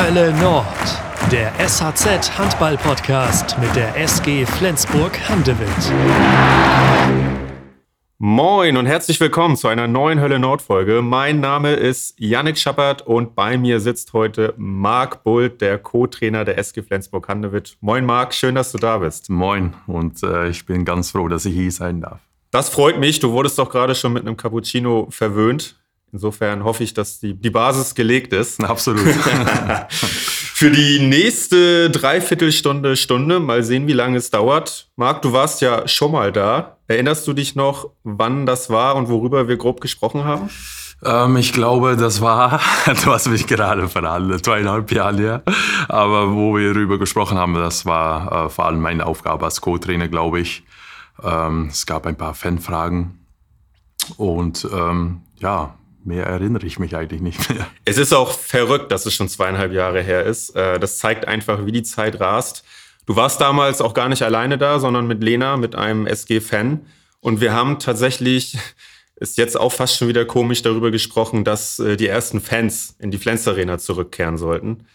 Hölle Nord, der SHZ Handball Podcast mit der SG Flensburg Handewitt. Moin und herzlich willkommen zu einer neuen Hölle Nord Folge. Mein Name ist Yannick Schappert und bei mir sitzt heute Marc Bult, der Co-Trainer der SG Flensburg Handewitt. Moin Marc, schön, dass du da bist. Moin und äh, ich bin ganz froh, dass ich hier sein darf. Das freut mich. Du wurdest doch gerade schon mit einem Cappuccino verwöhnt. Insofern hoffe ich, dass die, die Basis gelegt ist. Absolut. Für die nächste Dreiviertelstunde, Stunde, mal sehen, wie lange es dauert. Marc, du warst ja schon mal da. Erinnerst du dich noch, wann das war und worüber wir grob gesprochen haben? Ähm, ich glaube, das war, du hast mich gerade verhandelt, zweieinhalb Jahre her. Aber wo wir darüber gesprochen haben, das war äh, vor allem meine Aufgabe als Co-Trainer, glaube ich. Ähm, es gab ein paar Fanfragen. Und ähm, ja, mehr erinnere ich mich eigentlich nicht mehr. Es ist auch verrückt, dass es schon zweieinhalb Jahre her ist. Äh, das zeigt einfach, wie die Zeit rast. Du warst damals auch gar nicht alleine da, sondern mit Lena, mit einem SG-Fan. Und wir haben tatsächlich, ist jetzt auch fast schon wieder komisch darüber gesprochen, dass äh, die ersten Fans in die Flens Arena zurückkehren sollten.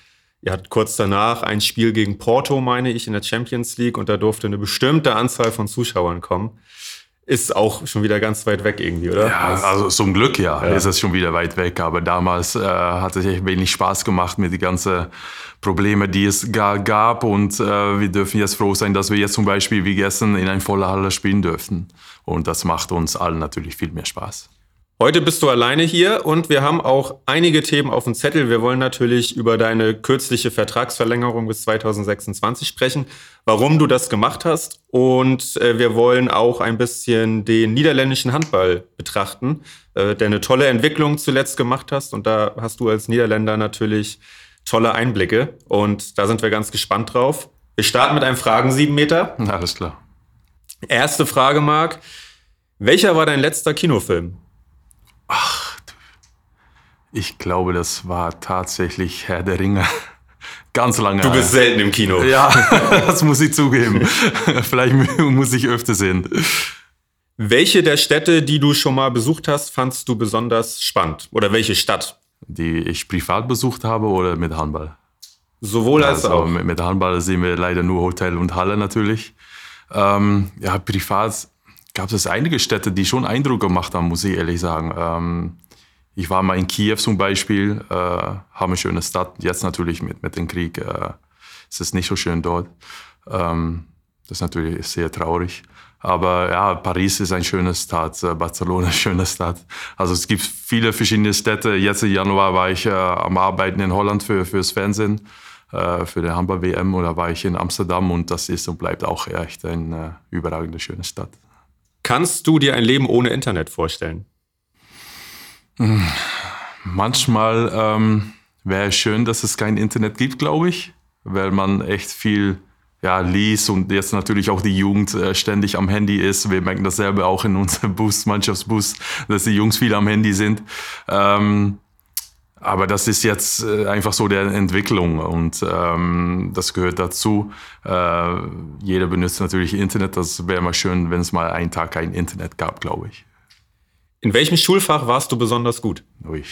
Ihr hattet kurz danach ein Spiel gegen Porto, meine ich, in der Champions League und da durfte eine bestimmte Anzahl von Zuschauern kommen ist auch schon wieder ganz weit weg irgendwie, oder? Ja, also zum Glück ja, ja. ist es schon wieder weit weg. Aber damals äh, hat es echt wenig Spaß gemacht mit den ganzen Problemen, die es gab. Und äh, wir dürfen jetzt froh sein, dass wir jetzt zum Beispiel wie gestern in einer vollen Halle spielen dürfen. Und das macht uns allen natürlich viel mehr Spaß. Heute bist du alleine hier und wir haben auch einige Themen auf dem Zettel. Wir wollen natürlich über deine kürzliche Vertragsverlängerung bis 2026 sprechen, warum du das gemacht hast und äh, wir wollen auch ein bisschen den niederländischen Handball betrachten, äh, der eine tolle Entwicklung zuletzt gemacht hast und da hast du als Niederländer natürlich tolle Einblicke und da sind wir ganz gespannt drauf. Wir starten mit einem Fragen 7 Meter. Alles klar. Erste Frage, Marc. Welcher war dein letzter Kinofilm? Ach, ich glaube, das war tatsächlich Herr der Ringe. Ganz lange. Du bist selten im Kino. Ja, das muss ich zugeben. Vielleicht muss ich öfter sehen. Welche der Städte, die du schon mal besucht hast, fandst du besonders spannend? Oder welche Stadt? Die ich privat besucht habe oder mit Handball? Sowohl als also, auch. Mit, Handball sehen wir leider nur Hotel und Halle natürlich. Ähm, ja, privat gab es einige Städte, die schon Eindruck gemacht haben, muss ich ehrlich sagen. Ähm, ich war mal in Kiew zum Beispiel, äh, haben eine schöne Stadt. Jetzt natürlich mit, mit dem Krieg äh, ist es nicht so schön dort. Ähm, das ist natürlich sehr traurig. Aber ja, Paris ist eine schöne Stadt, äh, Barcelona eine schöne Stadt. Also es gibt viele verschiedene Städte. Jetzt im Januar war ich äh, am Arbeiten in Holland für fürs Fernsehen, äh, für die Handball WM oder war ich in Amsterdam und das ist und bleibt auch echt eine überragende schöne Stadt. Kannst du dir ein Leben ohne Internet vorstellen? Manchmal ähm, wäre es schön, dass es kein Internet gibt, glaube ich, weil man echt viel ja, liest und jetzt natürlich auch die Jugend äh, ständig am Handy ist. Wir merken dasselbe auch in unserem Bus, Mannschaftsbus, dass die Jungs viel am Handy sind. Ähm, aber das ist jetzt äh, einfach so der Entwicklung und ähm, das gehört dazu. Äh, jeder benutzt natürlich Internet. Das wäre mal schön, wenn es mal einen Tag kein Internet gab, glaube ich. In welchem Schulfach warst du besonders gut? Ui.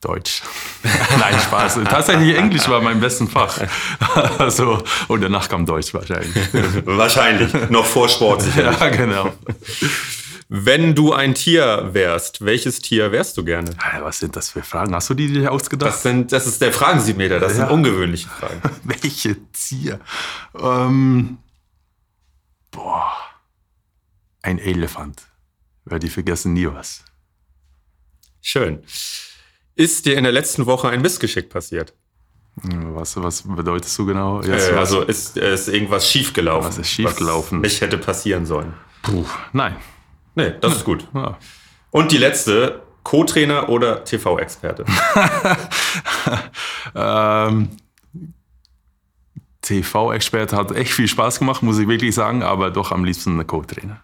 Deutsch. Nein, Spaß. Tatsächlich Englisch war mein bestes Fach. also, und danach kam Deutsch wahrscheinlich. wahrscheinlich. Noch vor Sport sicherlich. Ja, genau. Wenn du ein Tier wärst, welches Tier wärst du gerne? Was sind das für Fragen? Hast du die dir ausgedacht? Das, sind, das ist der Fragensiebmeter, das ja. sind ungewöhnliche Fragen. Welche Tier? Ähm, boah, ein Elefant. Weil die vergessen nie was. Schön. Ist dir in der letzten Woche ein Missgeschick passiert? Was, was bedeutest du genau? Äh, also ist, ist irgendwas schiefgelaufen? Was ist schiefgelaufen? Was nicht hätte passieren sollen? Puh, nein. Nee, das ist gut. Ja. Und die letzte, Co-Trainer oder TV-Experte? ähm, TV-Experte hat echt viel Spaß gemacht, muss ich wirklich sagen, aber doch am liebsten eine Co-Trainer.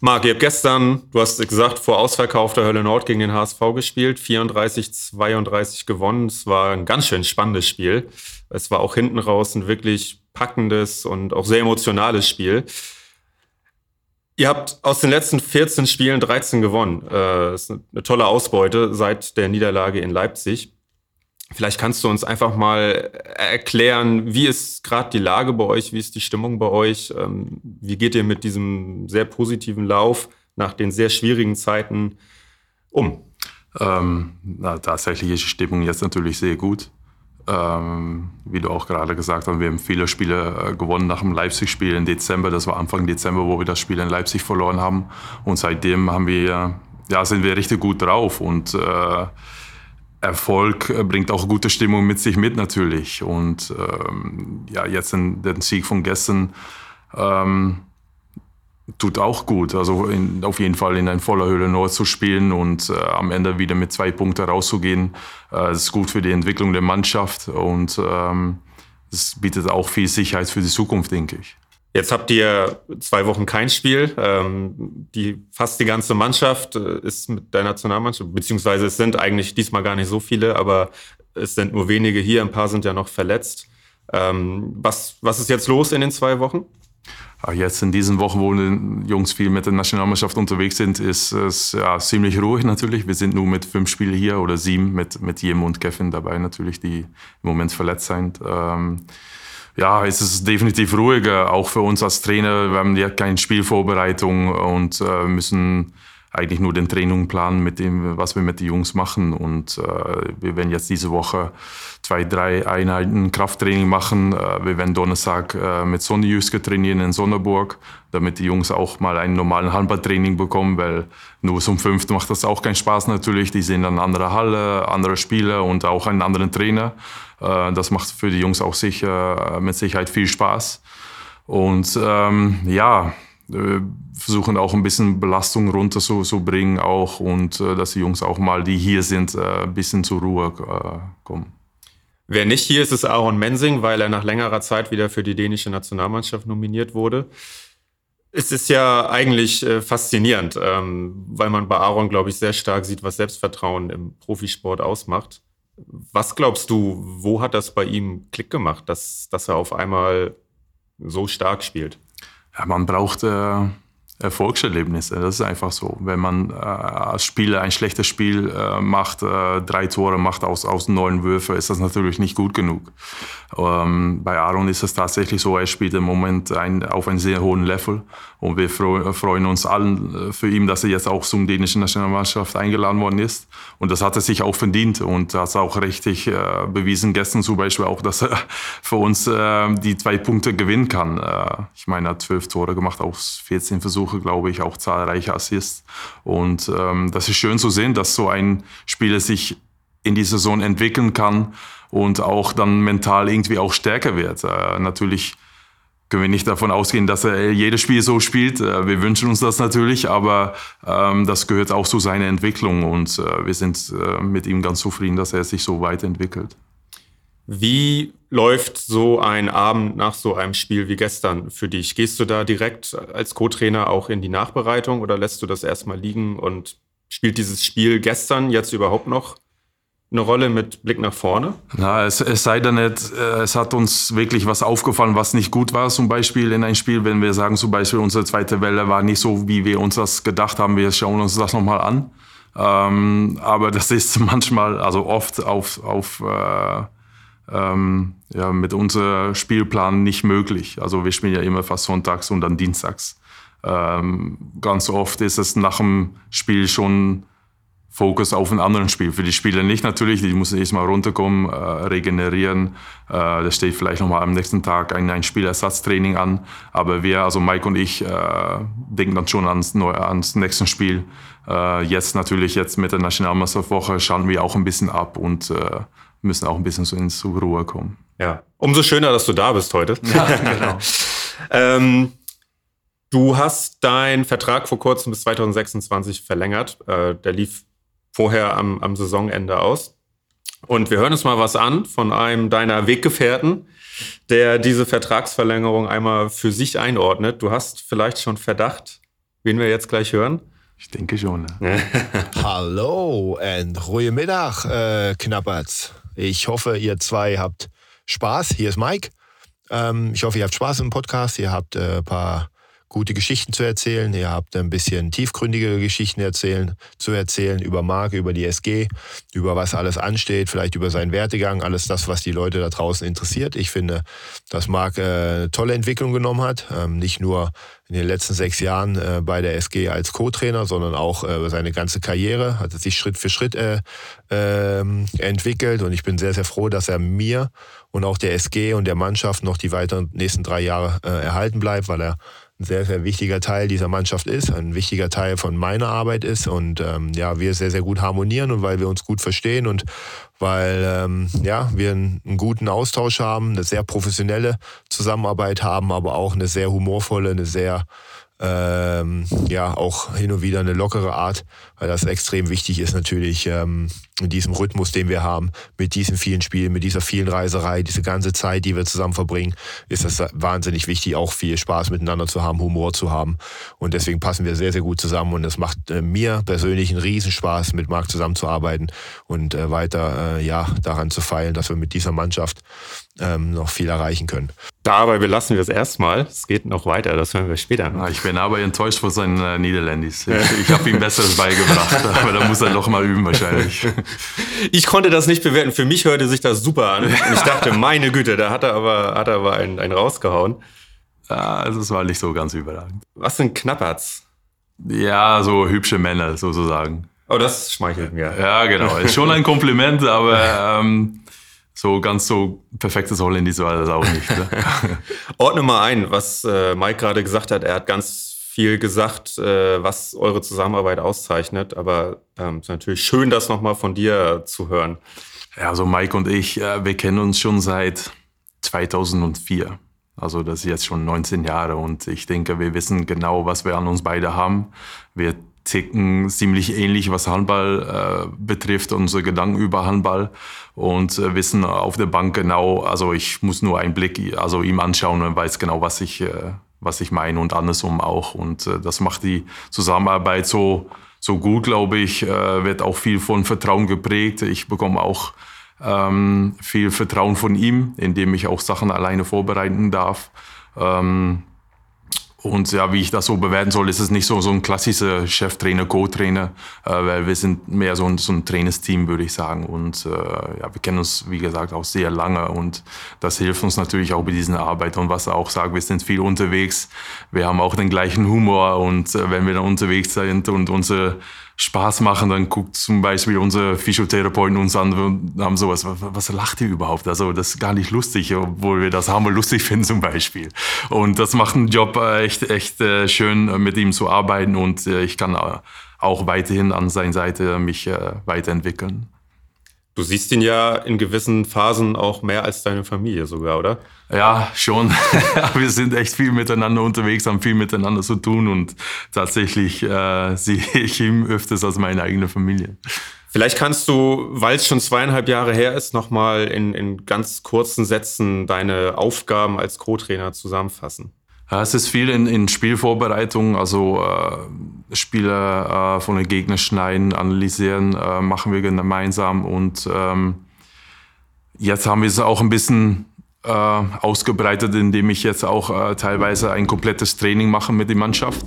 Marc, ihr habt gestern, du hast gesagt, vor Ausverkauf der Hölle Nord gegen den HSV gespielt, 34, 32 gewonnen. Es war ein ganz schön spannendes Spiel. Es war auch hinten raus ein wirklich packendes und auch sehr emotionales Spiel. Ihr habt aus den letzten 14 Spielen 13 gewonnen. Äh, das ist eine tolle Ausbeute seit der Niederlage in Leipzig. Vielleicht kannst du uns einfach mal erklären, wie ist gerade die Lage bei euch, wie ist die Stimmung bei euch, ähm, wie geht ihr mit diesem sehr positiven Lauf nach den sehr schwierigen Zeiten um? Ähm, na, tatsächlich ist die Stimmung jetzt natürlich sehr gut. Ähm, wie du auch gerade gesagt hast, wir haben viele Spiele äh, gewonnen nach dem Leipzig-Spiel im Dezember. Das war Anfang Dezember, wo wir das Spiel in Leipzig verloren haben. Und seitdem haben wir, ja, sind wir richtig gut drauf. Und äh, Erfolg äh, bringt auch gute Stimmung mit sich mit natürlich. Und ähm, ja, jetzt in, den Sieg von gestern ähm, tut auch gut. Also in, auf jeden Fall in ein voller Höhle Nord zu spielen und äh, am Ende wieder mit zwei Punkten rauszugehen, äh, ist gut für die Entwicklung der Mannschaft und ähm, es bietet auch viel Sicherheit für die Zukunft, denke ich. Jetzt habt ihr zwei Wochen kein Spiel. Ähm, die, fast die ganze Mannschaft äh, ist mit der Nationalmannschaft, beziehungsweise es sind eigentlich diesmal gar nicht so viele, aber es sind nur wenige hier. Ein paar sind ja noch verletzt. Ähm, was, was ist jetzt los in den zwei Wochen? Jetzt in diesen Wochen, wo die Jungs viel mit der Nationalmannschaft unterwegs sind, ist es ja, ziemlich ruhig natürlich. Wir sind nur mit fünf Spielen hier oder sieben mit, mit Jem und Kevin dabei natürlich, die im Moment verletzt sind. Ähm, ja, es ist definitiv ruhiger, auch für uns als Trainer. Wir haben ja keine Spielvorbereitung und äh, müssen eigentlich nur den Training planen mit dem, was wir mit den Jungs machen. Und äh, wir werden jetzt diese Woche zwei, drei Einheiten Krafttraining machen. Äh, wir werden Donnerstag äh, mit Sonny Jüske trainieren in Sonneburg, damit die Jungs auch mal einen normalen Handballtraining bekommen, weil nur zum fünften macht das auch keinen Spaß natürlich. Die sehen dann andere Halle, andere Spieler und auch einen anderen Trainer. Äh, das macht für die Jungs auch sicher, mit Sicherheit viel Spaß. Und ähm, ja, äh, versuchen auch ein bisschen Belastung runterzubringen auch und äh, dass die Jungs auch mal, die hier sind, äh, ein bisschen zur Ruhe kommen. Wer nicht hier ist, ist Aaron Mensing, weil er nach längerer Zeit wieder für die dänische Nationalmannschaft nominiert wurde. Es ist ja eigentlich äh, faszinierend, ähm, weil man bei Aaron, glaube ich, sehr stark sieht, was Selbstvertrauen im Profisport ausmacht. Was glaubst du, wo hat das bei ihm Klick gemacht, dass, dass er auf einmal so stark spielt? Ja, man braucht äh, Erfolgserlebnisse. Das ist einfach so. Wenn man äh, als Spieler ein schlechtes Spiel äh, macht, äh, drei Tore macht aus, aus neun Würfen, ist das natürlich nicht gut genug. Ähm, bei Aaron ist es tatsächlich so, er spielt im Moment ein, auf einem sehr hohen Level und wir freuen uns allen äh, für ihn, dass er jetzt auch zum dänischen Nationalmannschaft eingeladen worden ist. Und das hat er sich auch verdient und hat auch richtig äh, bewiesen, gestern zum Beispiel auch, dass er für uns äh, die zwei Punkte gewinnen kann. ich meine, er hat zwölf Tore gemacht aus 14 Versuchen Versuche, glaube ich, auch zahlreiche Assists. Und ähm, das ist schön zu sehen, dass so ein Spieler sich in die Saison entwickeln kann und auch dann mental irgendwie auch stärker wird. Äh, natürlich können wir nicht davon ausgehen, dass er jedes Spiel so spielt. Äh, wir wünschen uns das natürlich, aber ähm, das gehört auch zu seiner Entwicklung und äh, wir sind äh, mit ihm ganz zufrieden, dass er sich so weiterentwickelt. Wie läuft so ein Abend nach so einem Spiel wie gestern für dich? Gehst du da direkt als Co-Trainer auch in die Nachbereitung oder lässt du das erstmal liegen und spielt dieses Spiel gestern jetzt überhaupt noch eine Rolle mit Blick nach vorne? Na, es, es sei denn nicht, äh, es hat uns wirklich was aufgefallen, was nicht gut war, zum Beispiel in ein Spiel, wenn wir sagen, zum Beispiel unsere zweite Welle war nicht so, wie wir uns das gedacht haben, wir schauen uns das nochmal an. Ähm, aber das ist manchmal, also oft auf, auf äh, ähm, ja, mit unserem Spielplan nicht möglich. Also wir spielen ja immer fast sonntags und dann dienstags. Ähm, ganz oft ist es nach dem Spiel schon Fokus auf ein anderes Spiel. Für die Spieler nicht natürlich, die müssen erstmal runterkommen, äh, regenerieren. Äh, da steht vielleicht nochmal am nächsten Tag ein, ein Spielersatztraining an. Aber wir, also Mike und ich, äh, denken dann schon ans, ans nächste Spiel. Äh, jetzt natürlich, jetzt mit der Nationalmeisterwoche schauen wir auch ein bisschen ab und äh, müssen auch ein bisschen so ins Ruhe kommen. Ja, umso schöner, dass du da bist heute. Ja, genau. ähm, du hast deinen Vertrag vor kurzem bis 2026 verlängert. Äh, der lief vorher am, am Saisonende aus. Und wir hören uns mal was an von einem deiner Weggefährten, der diese Vertragsverlängerung einmal für sich einordnet. Du hast vielleicht schon Verdacht, wen wir jetzt gleich hören. Ich denke schon. Ne? Hallo und goedemiddag, äh, Knapperts. Ich hoffe, ihr zwei habt Spaß. Hier ist Mike. Ähm, ich hoffe, ihr habt Spaß im Podcast. Ihr habt ein äh, paar gute Geschichten zu erzählen. Ihr habt ein bisschen tiefgründigere Geschichten erzählen, zu erzählen über Marc, über die SG, über was alles ansteht, vielleicht über seinen Werdegang, alles das, was die Leute da draußen interessiert. Ich finde, dass Marc äh, eine tolle Entwicklung genommen hat. Ähm, nicht nur in den letzten sechs Jahren äh, bei der SG als Co-Trainer, sondern auch äh, seine ganze Karriere hat er sich Schritt für Schritt äh, äh, entwickelt. Und ich bin sehr, sehr froh, dass er mir und auch der SG und der Mannschaft noch die weiteren nächsten drei Jahre äh, erhalten bleibt, weil er ein sehr, sehr wichtiger Teil dieser Mannschaft ist, ein wichtiger Teil von meiner Arbeit ist. Und ähm, ja, wir sehr, sehr gut harmonieren und weil wir uns gut verstehen und weil ähm, ja, wir einen, einen, guten Austausch haben, eine sehr professionelle Zusammenarbeit haben, aber auch eine sehr humorvolle, eine sehr ähm, ja auch hin und wieder eine lockere Art, weil das extrem wichtig ist natürlich ähm, in diesem Rhythmus, den wir haben, mit diesen vielen Spielen, mit dieser vielen Reiserei, diese ganze Zeit, die wir zusammen verbringen, ist das wahnsinnig wichtig, auch viel Spaß miteinander zu haben, Humor zu haben. Und deswegen passen wir sehr, sehr gut zusammen und es macht äh, mir persönlich einen Riesenspaß, mit Marc zusammenzuarbeiten und äh, weiter äh, ja daran zu feilen, dass wir mit dieser Mannschaft ähm, noch viel erreichen können. Dabei belassen wir es erstmal. Es geht noch weiter, das hören wir später. Ja, ich bin aber enttäuscht von seinen äh, Niederländisch. Ich, ich habe ihm Besseres beigebracht, aber da muss er noch mal üben wahrscheinlich. Ich konnte das nicht bewerten. Für mich hörte sich das super an. Und ich dachte, meine Güte, da hat er aber, hat er aber einen, einen rausgehauen. Ja, also es war nicht so ganz überragend. Was sind Knapperts? Ja, so hübsche Männer sozusagen. Oh, das schmeichelt mir. Ja, genau. Ist schon ein Kompliment, aber ähm, so ganz so perfektes Holländisch war das auch nicht. Ne? Ordne mal ein, was äh, Mike gerade gesagt hat. Er hat ganz viel gesagt, äh, was eure Zusammenarbeit auszeichnet. Aber ähm, es ist natürlich schön, das nochmal von dir zu hören. Ja, also Mike und ich, äh, wir kennen uns schon seit 2004. Also das ist jetzt schon 19 Jahre und ich denke, wir wissen genau, was wir an uns beide haben. Wir ticken ziemlich ähnlich, was Handball äh, betrifft, unsere Gedanken über Handball und äh, wissen auf der Bank genau, also ich muss nur einen Blick also ihm anschauen und weiß genau, was ich, äh, was ich meine und andersrum auch. Und äh, das macht die Zusammenarbeit so, so gut, glaube ich, äh, wird auch viel von Vertrauen geprägt. Ich bekomme auch ähm, viel Vertrauen von ihm, indem ich auch Sachen alleine vorbereiten darf. Ähm, und ja, wie ich das so bewerten soll, ist es nicht so, so ein klassischer Cheftrainer, Co-Trainer, äh, weil wir sind mehr so ein, so ein Trainersteam, würde ich sagen. Und äh, ja, wir kennen uns, wie gesagt, auch sehr lange und das hilft uns natürlich auch bei diesen Arbeit. Und was er auch sagt, wir sind viel unterwegs, wir haben auch den gleichen Humor und äh, wenn wir dann unterwegs sind und unsere Spaß machen, dann guckt zum Beispiel unser Physiotherapeuten uns an und haben sowas, was, was lacht ihr überhaupt? Also das ist gar nicht lustig, obwohl wir das haben lustig finden zum Beispiel. Und das macht einen Job äh, echt, echt äh, schön, äh, mit ihm zu arbeiten und ich kann auch weiterhin an seiner Seite mich weiterentwickeln. Du siehst ihn ja in gewissen Phasen auch mehr als deine Familie sogar, oder? Ja, schon. wir sind echt viel miteinander unterwegs, haben viel miteinander zu tun und tatsächlich äh, sehe ich ihn öfters als meine eigene Familie. Vielleicht kannst du, weil es schon zweieinhalb Jahre her ist, nochmal in, in ganz kurzen Sätzen deine Aufgaben als Co-Trainer zusammenfassen. Es ist viel in, in Spielvorbereitung, also äh, Spiele äh, von den Gegnern schneiden, analysieren, äh, machen wir gemeinsam und ähm, jetzt haben wir es auch ein bisschen äh, ausgebreitet, indem ich jetzt auch äh, teilweise ein komplettes Training mache mit der Mannschaft.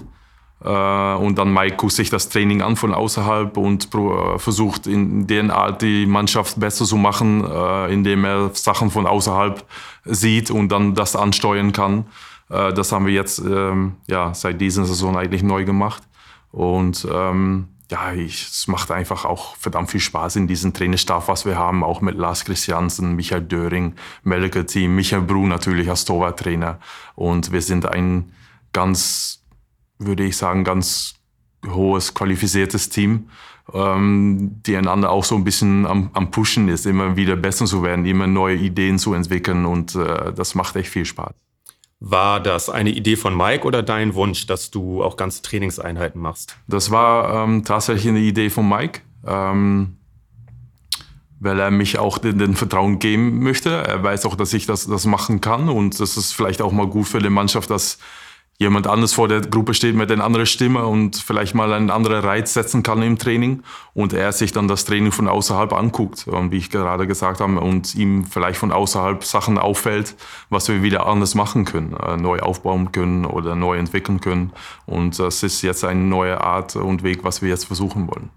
Äh, und dann Mike guckt sich das Training an von außerhalb und versucht in der Art die Mannschaft besser zu machen, indem er Sachen von außerhalb sieht und dann das ansteuern kann. Äh, das haben wir jetzt ähm, ja, seit dieser Saison eigentlich neu gemacht. Und ähm, ja, ich, es macht einfach auch verdammt viel Spaß in diesem Trainerstab, was wir haben, auch mit Lars Christiansen, Michael Döring, Melke Team, Michael Bru natürlich als Torwarttrainer. Und wir sind ein ganz, würde ich sagen, ganz hohes, qualifiziertes Team, ähm, die einander auch so ein bisschen am, am Pushen ist, immer wieder besser zu werden, immer neue Ideen zu entwickeln. Und äh, das macht echt viel Spaß. War das eine Idee von Mike oder dein Wunsch, dass du auch ganze Trainingseinheiten machst? Das war ähm, tatsächlich eine Idee von Mike, ähm, weil er mich auch den, den, Vertrauen geben möchte. Er weiß auch, dass ich das, das machen kann und das ist vielleicht auch mal gut für die Mannschaft, dass jemand anders vor der Gruppe steht mit einer anderen Stimme und vielleicht mal einen anderen Reiz setzen kann im Training und er sich dann das Training von außerhalb anguckt, wie ich gerade gesagt habe, und ihm vielleicht von außerhalb Sachen auffällt, was wir wieder anders machen können, äh, neu aufbauen können oder neu entwickeln können. Und das ist jetzt eine neue Art und Weg, was wir jetzt versuchen wollen.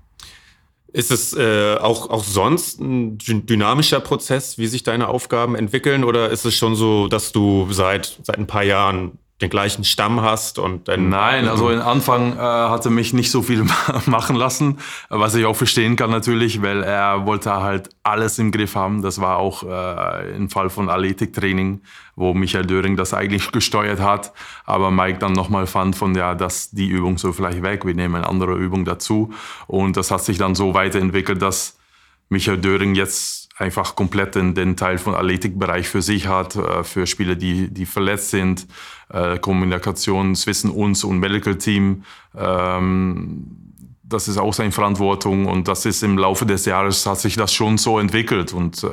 Ist es äh, auch, auch sonst ein dynamischer Prozess, wie sich deine Aufgaben entwickeln? Oder ist es schon so, dass du seit, seit ein paar Jahren den gleichen Stamm hast und dann. Nein, also im Anfang äh, hatte mich nicht so viel machen lassen, was ich auch verstehen kann natürlich, weil er wollte halt alles im Griff haben. Das war auch äh, im Fall von Athletiktraining, wo Michael Döring das eigentlich gesteuert hat, aber Mike dann nochmal fand von ja, dass die Übung so vielleicht weg, wir nehmen eine andere Übung dazu und das hat sich dann so weiterentwickelt, dass Michael Döring jetzt einfach komplett den, den Teil von Athletikbereich für sich hat, äh, für Spieler, die, die verletzt sind, äh, Kommunikation zwischen uns und Medical Team. Ähm, das ist auch seine Verantwortung und das ist im Laufe des Jahres hat sich das schon so entwickelt und äh,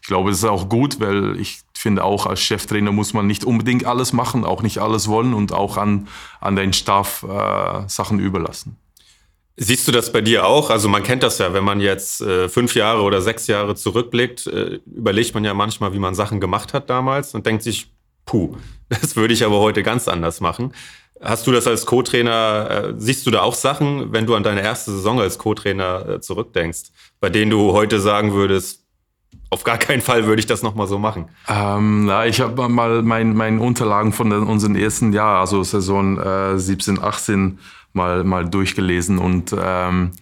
ich glaube, es ist auch gut, weil ich finde auch als Cheftrainer muss man nicht unbedingt alles machen, auch nicht alles wollen und auch an, an den Staff äh, Sachen überlassen. Siehst du das bei dir auch? Also man kennt das ja, wenn man jetzt äh, fünf Jahre oder sechs Jahre zurückblickt, äh, überlegt man ja manchmal, wie man Sachen gemacht hat damals und denkt sich, puh, das würde ich aber heute ganz anders machen. Hast du das als Co-Trainer, äh, siehst du da auch Sachen, wenn du an deine erste Saison als Co-Trainer äh, zurückdenkst, bei denen du heute sagen würdest, auf gar keinen Fall würde ich das nochmal so machen. Ähm, na, ich habe mal meine mein Unterlagen von den, unseren ersten Jahr, also Saison äh, 17, 18, mal, mal durchgelesen und ähm,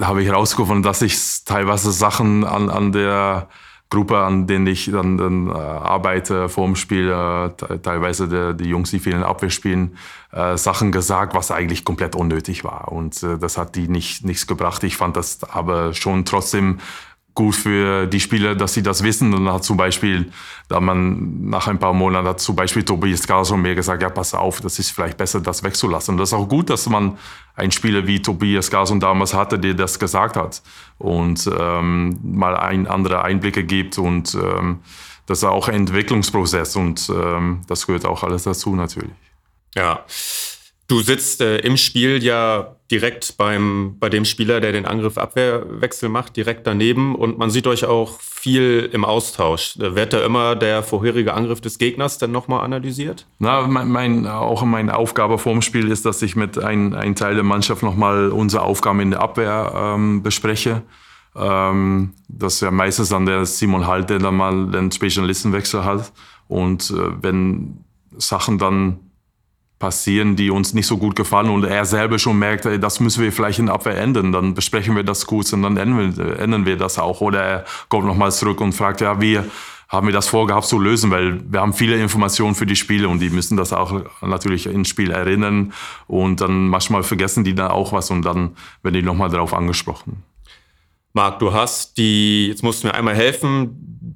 habe ich herausgefunden, dass ich teilweise Sachen an, an der Gruppe, an denen ich dann, dann äh, arbeite vor dem Spiel, äh, teilweise der, die Jungs, die vielen Abwehr spielen, äh, Sachen gesagt, was eigentlich komplett unnötig war. Und äh, das hat die nicht, nichts gebracht. Ich fand das aber schon trotzdem gut für die Spieler, dass sie das wissen. Und dann hat zum Beispiel, da man nach ein paar Monaten hat zum Beispiel Tobias Carlson mir gesagt, ja, pass auf, das ist vielleicht besser, das wegzulassen. Und das ist auch gut, dass man einen Spieler wie Tobias Carlson damals hatte, der das gesagt hat und ähm, mal ein, andere Einblicke gibt und ähm, das ist auch ein Entwicklungsprozess und ähm, das gehört auch alles dazu natürlich. Ja. Du sitzt äh, im Spiel ja direkt beim, bei dem Spieler, der den Angriff-Abwehrwechsel macht, direkt daneben und man sieht euch auch viel im Austausch. Wird da immer der vorherige Angriff des Gegners dann nochmal analysiert? Na, mein, mein, auch meine Aufgabe vor dem Spiel ist, dass ich mit einem ein Teil der Mannschaft nochmal unsere Aufgaben in der Abwehr ähm, bespreche. Ähm, das ist ja meistens dann der Simon Halt, der dann mal den Spezialistenwechsel hat. Und äh, wenn Sachen dann passieren, die uns nicht so gut gefallen und er selber schon merkt, ey, das müssen wir vielleicht in Abwehr ändern, dann besprechen wir das kurz und dann ändern wir, das auch. Oder er kommt nochmal zurück und fragt, ja, wie haben wir das vorgehabt zu lösen, weil wir haben viele Informationen für die Spiele und die müssen das auch natürlich ins Spiel erinnern und dann manchmal vergessen die da auch was und dann werden die nochmal darauf angesprochen. Marc, du hast die, jetzt musst du mir einmal helfen,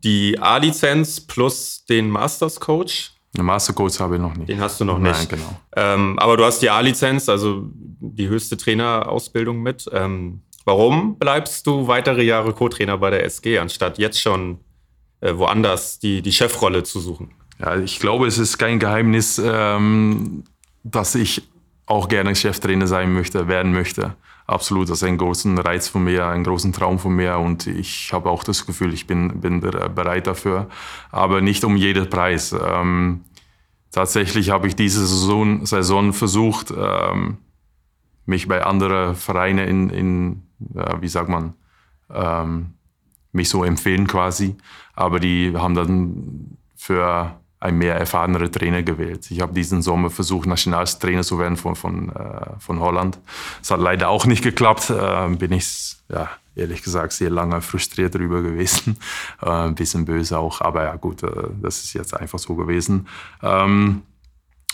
die A-Lizenz plus den Masters Coach. Eine Mastercoach habe ich noch nicht. Den hast du noch nicht. Nein, genau. Ähm, aber du hast die A-Lizenz, also die höchste Trainerausbildung mit. Ähm, warum bleibst du weitere Jahre Co-Trainer bei der SG, anstatt jetzt schon äh, woanders die, die Chefrolle zu suchen? Ja, ich glaube, es ist kein Geheimnis, ähm, dass ich auch gerne Cheftrainer sein möchte, werden möchte. Absolut, das ist ein großen Reiz von mir, ein großen Traum von mir und ich habe auch das Gefühl, ich bin, bin bereit dafür, aber nicht um jeden Preis. Ähm, tatsächlich habe ich diese Saison, Saison versucht, ähm, mich bei anderen Vereinen in, in äh, wie sagt man, ähm, mich so empfehlen quasi, aber die haben dann für ein mehr erfahrener Trainer gewählt. Ich habe diesen Sommer versucht, Nationaltrainer zu werden von, von, äh, von Holland. Es hat leider auch nicht geklappt. Äh, bin ich, ja, ehrlich gesagt, sehr lange frustriert darüber gewesen. Äh, ein bisschen böse auch, aber ja gut, äh, das ist jetzt einfach so gewesen. Ähm,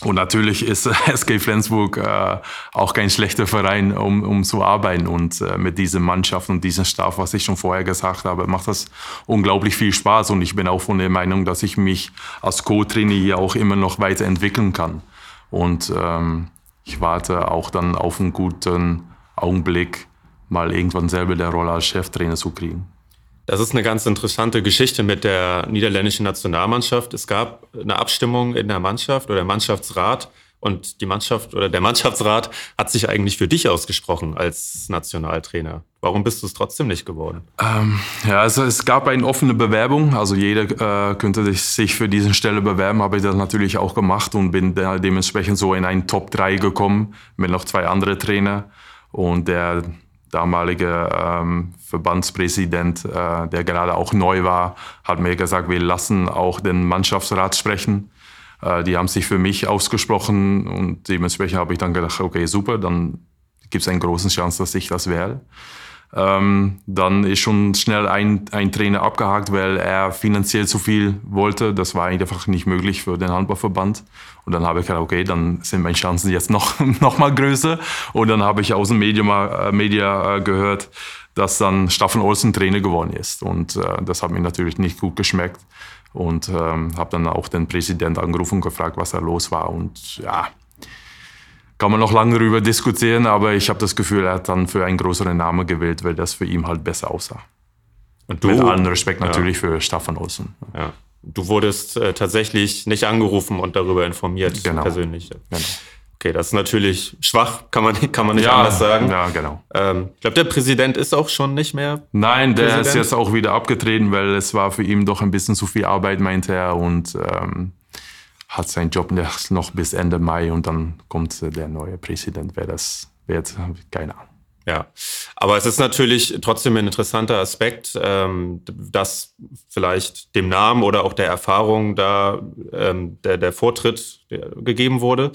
und natürlich ist SG Flensburg äh, auch kein schlechter Verein, um, um zu arbeiten. Und äh, mit dieser Mannschaft und diesem Staff, was ich schon vorher gesagt habe, macht das unglaublich viel Spaß. Und ich bin auch von der Meinung, dass ich mich als Co-Trainer hier auch immer noch weiterentwickeln kann. Und ähm, ich warte auch dann auf einen guten Augenblick, mal irgendwann selber der Rolle als Cheftrainer zu kriegen. Das ist eine ganz interessante Geschichte mit der niederländischen Nationalmannschaft. Es gab eine Abstimmung in der Mannschaft oder der Mannschaftsrat und die Mannschaft oder der Mannschaftsrat hat sich eigentlich für dich ausgesprochen als Nationaltrainer. Warum bist du es trotzdem nicht geworden? Ähm, ja, also es gab eine offene Bewerbung. Also jeder äh, könnte sich für diese Stelle bewerben. Habe ich das natürlich auch gemacht und bin dementsprechend so in einen Top 3 gekommen mit noch zwei anderen Trainer. Und der damalige ähm, Verbandspräsident, äh, der gerade auch neu war, hat mir gesagt, wir lassen auch den Mannschaftsrat sprechen. Äh, die haben sich für mich ausgesprochen und dementsprechend habe ich dann gedacht, okay, super, dann gibt es eine große Chance, dass ich das werde. Ähm, dann ist schon schnell ein, ein Trainer abgehakt, weil er finanziell zu viel wollte. Das war einfach nicht möglich für den Handballverband. Und dann habe ich gedacht, okay, dann sind meine Chancen jetzt noch, noch mal größer. Und dann habe ich aus dem Media, äh, Media äh, gehört, dass dann Staffan Olsen Trainer geworden ist. Und äh, das hat mir natürlich nicht gut geschmeckt. Und ähm, habe dann auch den Präsident angerufen und gefragt, was da los war. Und ja, kann man noch lange darüber diskutieren, aber ich habe das Gefühl, er hat dann für einen größeren Namen gewählt, weil das für ihn halt besser aussah. Und du, Mit allem Respekt natürlich ja. für Staffan Olsen. Ja. Du wurdest äh, tatsächlich nicht angerufen und darüber informiert, genau. persönlich. Genau. Okay, das ist natürlich schwach, kann man, kann man nicht ja, anders sagen. Ja, genau. Ähm, ich glaube, der Präsident ist auch schon nicht mehr. Nein, der Präsident. ist jetzt auch wieder abgetreten, weil es war für ihn doch ein bisschen zu viel Arbeit, meinte er. Und ähm, hat seinen Job noch bis Ende Mai und dann kommt der neue Präsident. Wer das wird, keine Ahnung. Ja, aber es ist natürlich trotzdem ein interessanter Aspekt, ähm, dass vielleicht dem Namen oder auch der Erfahrung da ähm, der, der Vortritt gegeben wurde.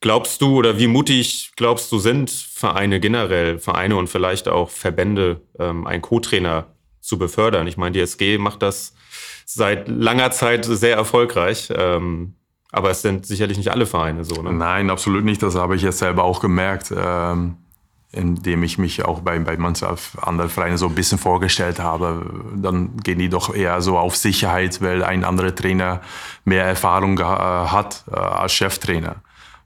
Glaubst du oder wie mutig glaubst du sind Vereine generell, Vereine und vielleicht auch Verbände, ähm, einen Co-Trainer zu befördern? Ich meine, die SG macht das seit langer Zeit sehr erfolgreich. Ähm, aber es sind sicherlich nicht alle Vereine so, ne? Nein, absolut nicht. Das habe ich jetzt selber auch gemerkt, ähm, indem ich mich auch bei, bei manchen anderen Vereinen so ein bisschen vorgestellt habe. Dann gehen die doch eher so auf Sicherheit, weil ein anderer Trainer mehr Erfahrung äh, hat äh, als Cheftrainer.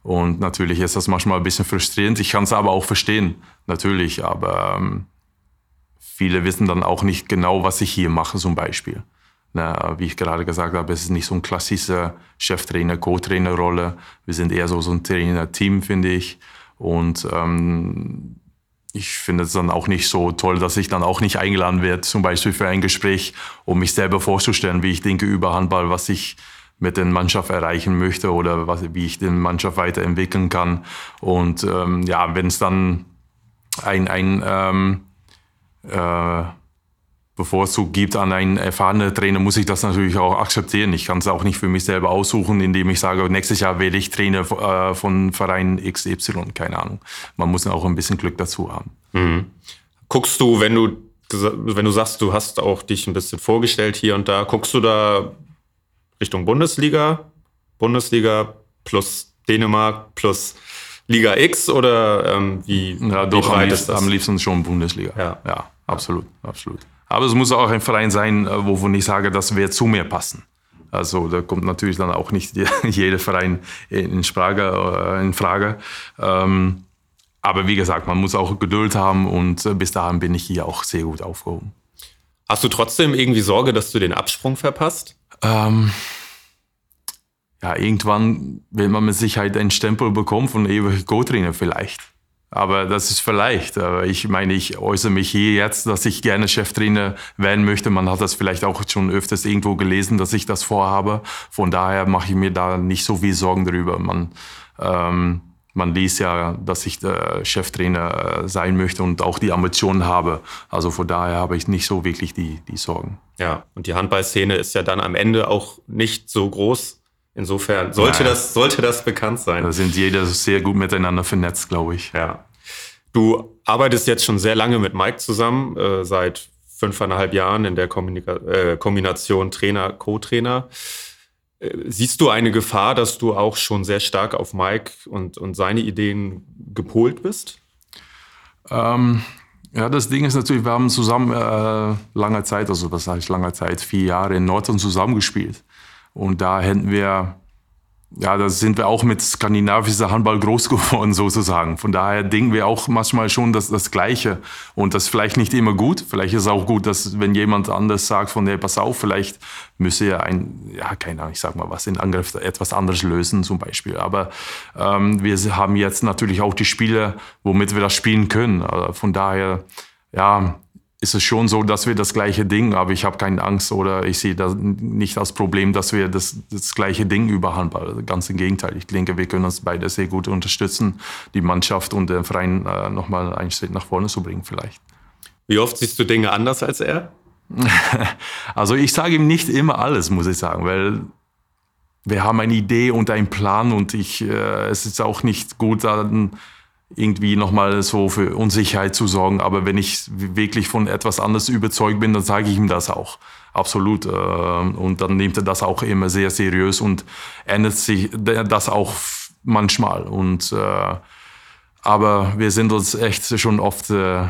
Und natürlich ist das manchmal ein bisschen frustrierend. Ich kann es aber auch verstehen, natürlich. Aber ähm, viele wissen dann auch nicht genau, was ich hier mache, zum Beispiel. Na, wie ich gerade gesagt habe, es ist nicht so ein klassischer Cheftrainer, Co-Trainer-Rolle. Wir sind eher so, so ein Trainer-Team, finde ich. Und ähm, ich finde es dann auch nicht so toll, dass ich dann auch nicht eingeladen werde, zum Beispiel für ein Gespräch, um mich selber vorzustellen, wie ich denke über Handball, was ich mit der Mannschaft erreichen möchte oder was, wie ich den Mannschaft weiterentwickeln kann. Und ähm, ja, wenn es dann ein, ein ähm, äh, Bevorzug gibt an einen erfahrenen Trainer, muss ich das natürlich auch akzeptieren. Ich kann es auch nicht für mich selber aussuchen, indem ich sage, nächstes Jahr werde ich Trainer äh, von Verein XY, keine Ahnung. Man muss auch ein bisschen Glück dazu haben. Mhm. Guckst du, wenn du, wenn du sagst, du hast auch dich ein bisschen vorgestellt hier und da, guckst du da Richtung Bundesliga, Bundesliga plus Dänemark plus Liga X oder ähm, wie? Ja, doch, wie am, liebsten, am liebsten schon Bundesliga. Ja, ja absolut, absolut. Aber es muss auch ein Verein sein, äh, wovon ich sage, das wird zu mir passen. Also da kommt natürlich dann auch nicht jeder Verein in Frage. Äh, in Frage. Ähm, aber wie gesagt, man muss auch Geduld haben und äh, bis dahin bin ich hier auch sehr gut aufgehoben. Hast du trotzdem irgendwie Sorge, dass du den Absprung verpasst? Ähm, ja, irgendwann will man mit Sicherheit einen Stempel bekommen von ewig Co-Trainer vielleicht. Aber das ist vielleicht. Aber ich meine, ich äußere mich hier jetzt, dass ich gerne Cheftrainer werden möchte. Man hat das vielleicht auch schon öfters irgendwo gelesen, dass ich das vorhabe. Von daher mache ich mir da nicht so viel Sorgen darüber. Man, ähm, man liest ja, dass ich der Cheftrainer äh, sein möchte und auch die Ambitionen habe. Also von daher habe ich nicht so wirklich die, die Sorgen. Ja, und die Handballszene ist ja dann am Ende auch nicht so groß Insofern sollte, das, sollte das bekannt sein. Da sind jeder sehr gut miteinander vernetzt, glaube ich. Ja. Du arbeitest jetzt schon sehr lange mit Mike zusammen, äh, seit fünfeinhalb Jahren in der Kommunika äh, Kombination Trainer-Co-Trainer. Äh, siehst du eine Gefahr, dass du auch schon sehr stark auf Mike und, und seine Ideen gepolt bist? Ähm, ja, das Ding ist natürlich, wir haben zusammen äh, lange Zeit, also was heißt lange Zeit, vier Jahre in Nordhorn zusammengespielt. Und da hätten wir ja, da sind wir auch mit skandinavischer Handball groß geworden, sozusagen. Von daher denken wir auch manchmal schon das, das Gleiche. Und das ist vielleicht nicht immer gut. Vielleicht ist es auch gut, dass wenn jemand anders sagt von der, pass auf, vielleicht müsse er ein, ja, keine Ahnung, ich sag mal was, in Angriff etwas anderes lösen zum Beispiel. Aber ähm, wir haben jetzt natürlich auch die Spieler, womit wir das spielen können. Also von daher, ja, ist es schon so, dass wir das gleiche Ding, aber ich habe keine Angst oder ich sehe das nicht als Problem, dass wir das, das gleiche Ding überhandeln. Ganz im Gegenteil. Ich denke, wir können uns beide sehr gut unterstützen, die Mannschaft und den Verein äh, nochmal einen Schritt nach vorne zu bringen vielleicht. Wie oft siehst du Dinge anders als er? also ich sage ihm nicht immer alles, muss ich sagen, weil wir haben eine Idee und einen Plan und ich, äh, es ist auch nicht gut, dann irgendwie nochmal so für Unsicherheit zu sorgen. Aber wenn ich wirklich von etwas anderes überzeugt bin, dann sage ich ihm das auch. Absolut. Äh, und dann nimmt er das auch immer sehr seriös und ändert sich das auch manchmal. Und, äh, aber wir sind uns echt schon oft äh,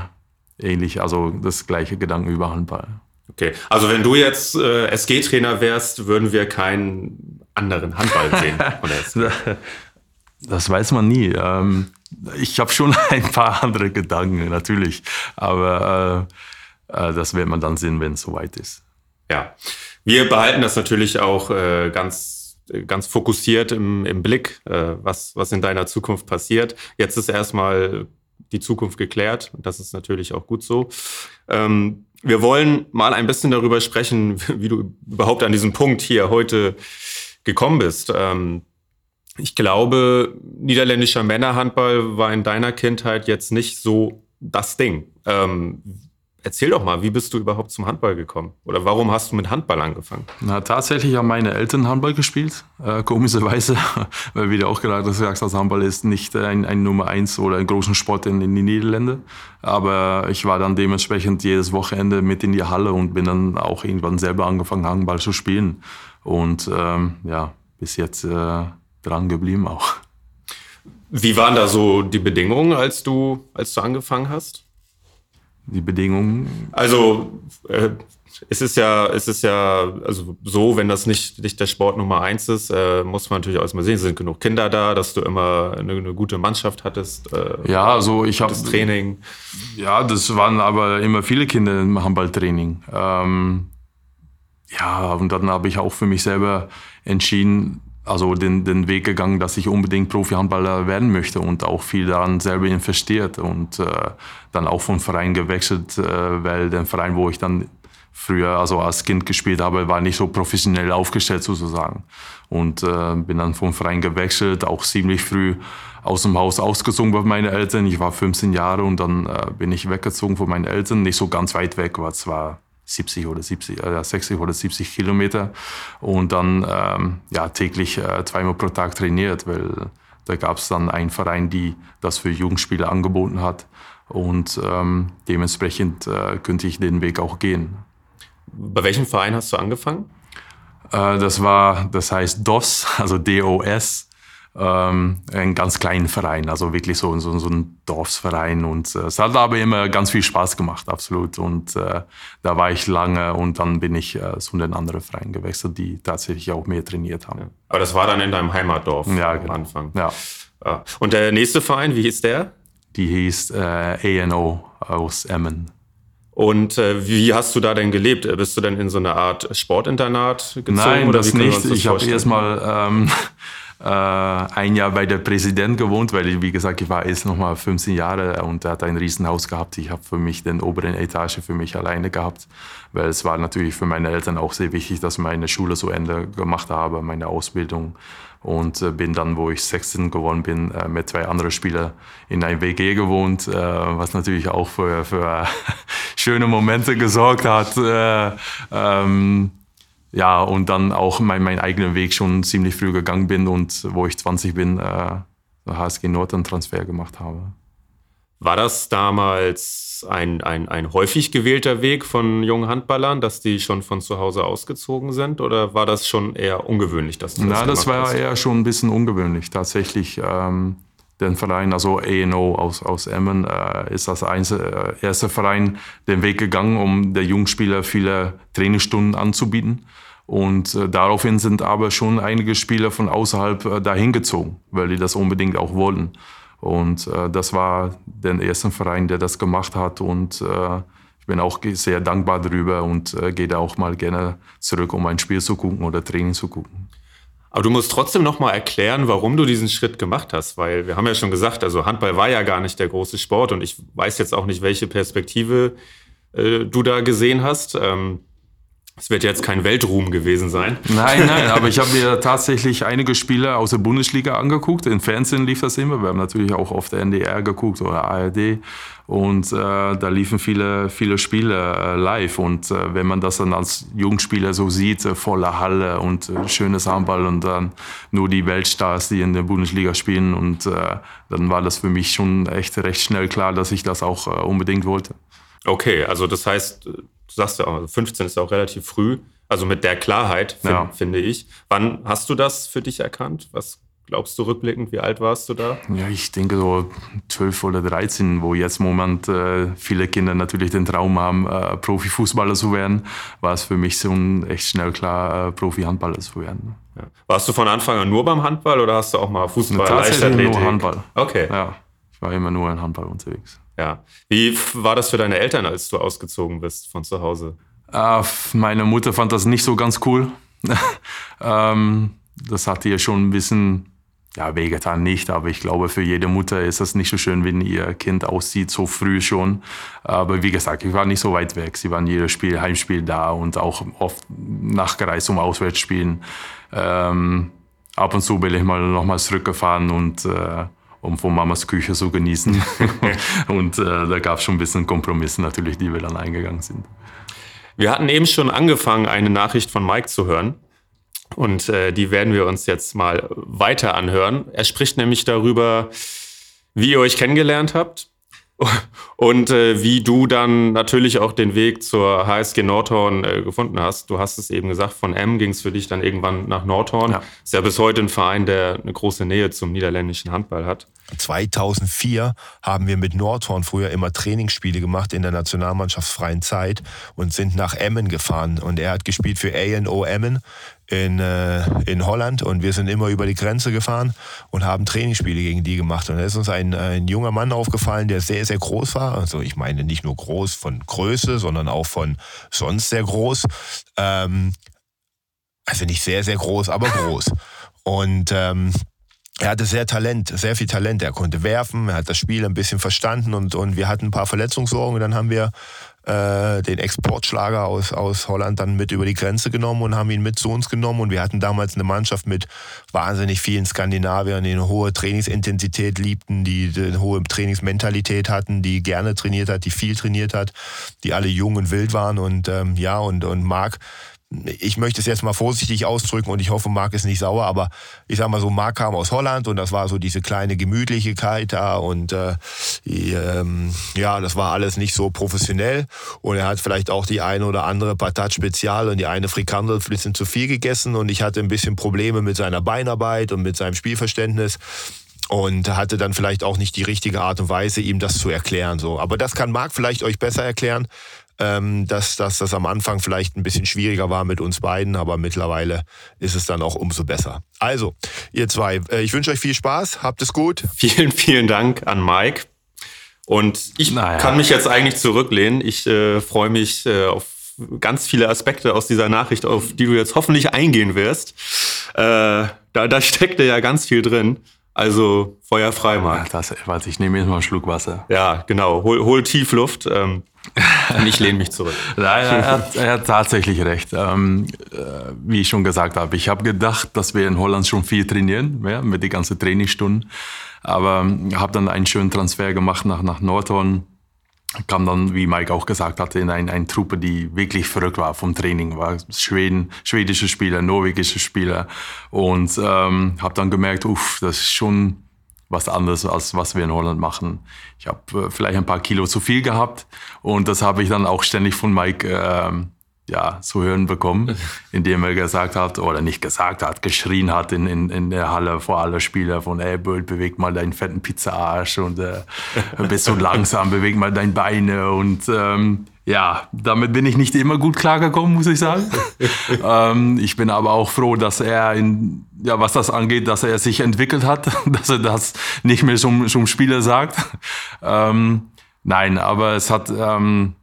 ähnlich, also das gleiche Gedanken über Handball. Okay, also wenn du jetzt äh, SG-Trainer wärst, würden wir keinen anderen Handball sehen. das weiß man nie. Ähm, ich habe schon ein paar andere Gedanken, natürlich. Aber äh, äh, das wird man dann sehen, wenn es soweit ist. Ja, wir behalten das natürlich auch äh, ganz, ganz fokussiert im, im Blick, äh, was, was in deiner Zukunft passiert. Jetzt ist erstmal die Zukunft geklärt das ist natürlich auch gut so. Ähm, wir wollen mal ein bisschen darüber sprechen, wie du überhaupt an diesem Punkt hier heute gekommen bist. Ähm, ich glaube, niederländischer Männerhandball war in deiner Kindheit jetzt nicht so das Ding. Ähm, erzähl doch mal, wie bist du überhaupt zum Handball gekommen? Oder warum hast du mit Handball angefangen? Na, tatsächlich haben meine Eltern Handball gespielt, äh, komischerweise, weil wie auch gerade gesagt hast, Handball ist nicht ein, ein Nummer eins oder ein großen Sport in, in den Niederlanden. Aber ich war dann dementsprechend jedes Wochenende mit in die Halle und bin dann auch irgendwann selber angefangen, Handball zu spielen. Und ähm, ja, bis jetzt... Äh, dran geblieben auch. Wie waren da so die Bedingungen, als du, als du angefangen hast? Die Bedingungen? Also äh, es ist ja, es ist ja also so, wenn das nicht, nicht der Sport Nummer eins ist, äh, muss man natürlich auch erstmal sehen, sind genug Kinder da, dass du immer eine, eine gute Mannschaft hattest. Äh, ja, also ich habe das Training. Ja, das waren aber immer viele Kinder im Handballtraining. Ähm, ja, und dann habe ich auch für mich selber entschieden, also den, den Weg gegangen, dass ich unbedingt Profi-Handballer werden möchte und auch viel daran selber investiert und äh, dann auch vom Verein gewechselt, äh, weil der Verein, wo ich dann früher, also als Kind gespielt habe, war nicht so professionell aufgestellt sozusagen. Und äh, bin dann vom Verein gewechselt, auch ziemlich früh aus dem Haus ausgezogen bei meinen Eltern. Ich war 15 Jahre und dann äh, bin ich weggezogen von meinen Eltern, nicht so ganz weit weg, war zwar 70 oder 70, äh, 60 oder 70 Kilometer und dann ähm, ja, täglich äh, zweimal pro Tag trainiert, weil da gab es dann einen Verein, die das für Jugendspieler angeboten hat und ähm, dementsprechend äh, könnte ich den Weg auch gehen. Bei welchem Verein hast du angefangen? Äh, das war, das heißt DOS, also DOS ähm, einen ganz kleinen Verein, also wirklich so, so, so ein Dorfsverein. Und äh, es hat aber immer ganz viel Spaß gemacht, absolut. Und äh, da war ich lange und dann bin ich äh, zu den anderen Vereinen gewechselt, die tatsächlich auch mehr trainiert haben. Ja. Aber das war dann in deinem Heimatdorf ja, genau. am Anfang. Ja. Und der nächste Verein, wie hieß der? Die hieß äh, ANO aus Emmen. Und äh, wie hast du da denn gelebt? Bist du denn in so eine Art Sportinternat gezogen? Nein, das nicht. Das ich habe erstmal ähm, äh, ein Jahr bei der Präsident gewohnt, weil, wie gesagt, ich war erst noch mal 15 Jahre und er hat ein Riesenhaus gehabt. Ich habe für mich den oberen Etage für mich alleine gehabt, weil es war natürlich für meine Eltern auch sehr wichtig, dass ich meine Schule so Ende gemacht habe, meine Ausbildung. Und äh, bin dann, wo ich 16 geworden bin, äh, mit zwei anderen Spielern in ein WG gewohnt, äh, was natürlich auch für, für schöne Momente gesorgt hat. Äh, ähm, ja, und dann auch mein, meinen eigenen Weg schon ziemlich früh gegangen bin und wo ich 20 bin, äh, HSG Nord einen Transfer gemacht habe. War das damals ein, ein, ein häufig gewählter Weg von jungen Handballern, dass die schon von zu Hause ausgezogen sind? Oder war das schon eher ungewöhnlich, dass du das Na, das war hast? eher schon ein bisschen ungewöhnlich. Tatsächlich, ähm, den Verein, also ENO aus, aus Emmen, äh, ist das einzige, äh, erste Verein den Weg gegangen, um der Jungspieler viele Trainingsstunden anzubieten. Und äh, daraufhin sind aber schon einige Spieler von außerhalb äh, dahin gezogen, weil die das unbedingt auch wollten. Und äh, das war der erste Verein, der das gemacht hat. Und äh, ich bin auch sehr dankbar darüber und äh, gehe da auch mal gerne zurück, um ein Spiel zu gucken oder Training zu gucken. Aber du musst trotzdem noch mal erklären, warum du diesen Schritt gemacht hast, weil wir haben ja schon gesagt, also Handball war ja gar nicht der große Sport und ich weiß jetzt auch nicht, welche Perspektive äh, du da gesehen hast. Ähm, es wird jetzt kein Weltruhm gewesen sein. Nein, nein, aber ich habe mir tatsächlich einige Spiele aus der Bundesliga angeguckt. Im Fernsehen lief das immer. Wir haben natürlich auch auf der NDR geguckt oder ARD. Und äh, da liefen viele, viele Spiele äh, live. Und äh, wenn man das dann als Jungspieler so sieht, äh, voller Halle und äh, schönes Handball und dann nur die Weltstars, die in der Bundesliga spielen. Und äh, dann war das für mich schon echt recht schnell klar, dass ich das auch unbedingt wollte. Okay, also das heißt, du sagst ja, 15 ist ja auch relativ früh. Also mit der Klarheit, find, ja. finde ich. Wann hast du das für dich erkannt? Was glaubst du rückblickend? Wie alt warst du da? Ja, ich denke so 12 oder 13, wo jetzt im Moment äh, viele Kinder natürlich den Traum haben, äh, Profifußballer zu werden, war es für mich so echt schnell klar, äh, Profi-Handballer zu werden. Ja. Warst du von Anfang an nur beim Handball oder hast du auch mal Fußball, Tatsächlich nur Handball. Okay. Ja, war immer nur in Handball unterwegs. Ja. Wie war das für deine Eltern, als du ausgezogen bist von zu Hause? Äh, meine Mutter fand das nicht so ganz cool. ähm, das hat ihr schon ein bisschen ja, wehgetan nicht, aber ich glaube, für jede Mutter ist das nicht so schön, wenn ihr Kind aussieht, so früh schon. Aber wie gesagt, ich war nicht so weit weg. Sie waren jedes Spiel, Heimspiel da und auch oft nachgereist, um Auswärtsspielen. Ähm, ab und zu bin ich mal nochmal zurückgefahren und äh, um von Mamas Küche zu genießen. und äh, da gab es schon ein bisschen Kompromisse natürlich, die wir dann eingegangen sind. Wir hatten eben schon angefangen, eine Nachricht von Mike zu hören. Und äh, die werden wir uns jetzt mal weiter anhören. Er spricht nämlich darüber, wie ihr euch kennengelernt habt und äh, wie du dann natürlich auch den Weg zur HSG Nordhorn äh, gefunden hast. Du hast es eben gesagt, von M ging es für dich dann irgendwann nach Nordhorn. Ja. Ist ja bis heute ein Verein, der eine große Nähe zum niederländischen Handball hat. 2004 haben wir mit Nordhorn früher immer Trainingsspiele gemacht in der nationalmannschaftsfreien Zeit und sind nach Emmen gefahren. Und er hat gespielt für ANO Emmen in, äh, in Holland und wir sind immer über die Grenze gefahren und haben Trainingsspiele gegen die gemacht. Und da ist uns ein, ein junger Mann aufgefallen, der sehr, sehr groß war. Also ich meine nicht nur groß von Größe, sondern auch von sonst sehr groß. Ähm, also nicht sehr, sehr groß, aber groß. Und ähm, er hatte sehr Talent, sehr viel Talent. Er konnte werfen, er hat das Spiel ein bisschen verstanden und, und wir hatten ein paar Verletzungssorgen. Und dann haben wir äh, den Exportschlager aus, aus Holland dann mit über die Grenze genommen und haben ihn mit zu uns genommen. Und wir hatten damals eine Mannschaft mit wahnsinnig vielen Skandinaviern, die eine hohe Trainingsintensität liebten, die eine hohe Trainingsmentalität hatten, die gerne trainiert hat, die viel trainiert hat, die alle jung und wild waren. Und ähm, ja, und, und Marc ich möchte es jetzt mal vorsichtig ausdrücken und ich hoffe, Marc ist nicht sauer, aber ich sag mal so, Marc kam aus Holland und das war so diese kleine Gemütlichkeit da und äh, ähm, ja, das war alles nicht so professionell und er hat vielleicht auch die eine oder andere Patat Spezial und die eine Frikandel ein bisschen zu viel gegessen und ich hatte ein bisschen Probleme mit seiner Beinarbeit und mit seinem Spielverständnis und hatte dann vielleicht auch nicht die richtige Art und Weise, ihm das zu erklären. So. Aber das kann Marc vielleicht euch besser erklären ähm, dass, dass das am Anfang vielleicht ein bisschen schwieriger war mit uns beiden, aber mittlerweile ist es dann auch umso besser. Also, ihr zwei, äh, ich wünsche euch viel Spaß, habt es gut. Vielen, vielen Dank an Mike. Und ich naja. kann mich jetzt eigentlich zurücklehnen. Ich äh, freue mich äh, auf ganz viele Aspekte aus dieser Nachricht, auf die du jetzt hoffentlich eingehen wirst. Äh, da, da steckte ja ganz viel drin. Also Feuer frei, Marc. Ja, das, ich nehme jetzt mal einen Schluck Wasser. Ja, genau. Hol, hol tief Luft. Ähm, und ich lehne mich zurück. Nein, er hat, er hat tatsächlich recht. Ähm, äh, wie ich schon gesagt habe, ich habe gedacht, dass wir in Holland schon viel trainieren, ja, mit den ganzen Trainingsstunden. Aber ähm, habe dann einen schönen Transfer gemacht nach, nach Nordhorn. Kam dann, wie Mike auch gesagt hatte, in eine ein Truppe, die wirklich verrückt war vom Training. War Schweden, schwedische Spieler, norwegische Spieler. Und ähm, habe dann gemerkt, uff, das ist schon was anderes, als was wir in Holland machen. Ich habe äh, vielleicht ein paar Kilo zu viel gehabt und das habe ich dann auch ständig von Mike äh, ja, zu hören bekommen, indem er gesagt hat, oder nicht gesagt hat, geschrien hat in, in, in der Halle vor aller Spieler von, ey, Böld, beweg mal deinen fetten Pizza-Arsch und äh, bist so langsam, beweg mal deine Beine und ähm, ja, damit bin ich nicht immer gut klargekommen, muss ich sagen. ähm, ich bin aber auch froh, dass er, in, ja, was das angeht, dass er sich entwickelt hat, dass er das nicht mehr zum, zum Spieler sagt. Ähm, nein, aber es hat ähm,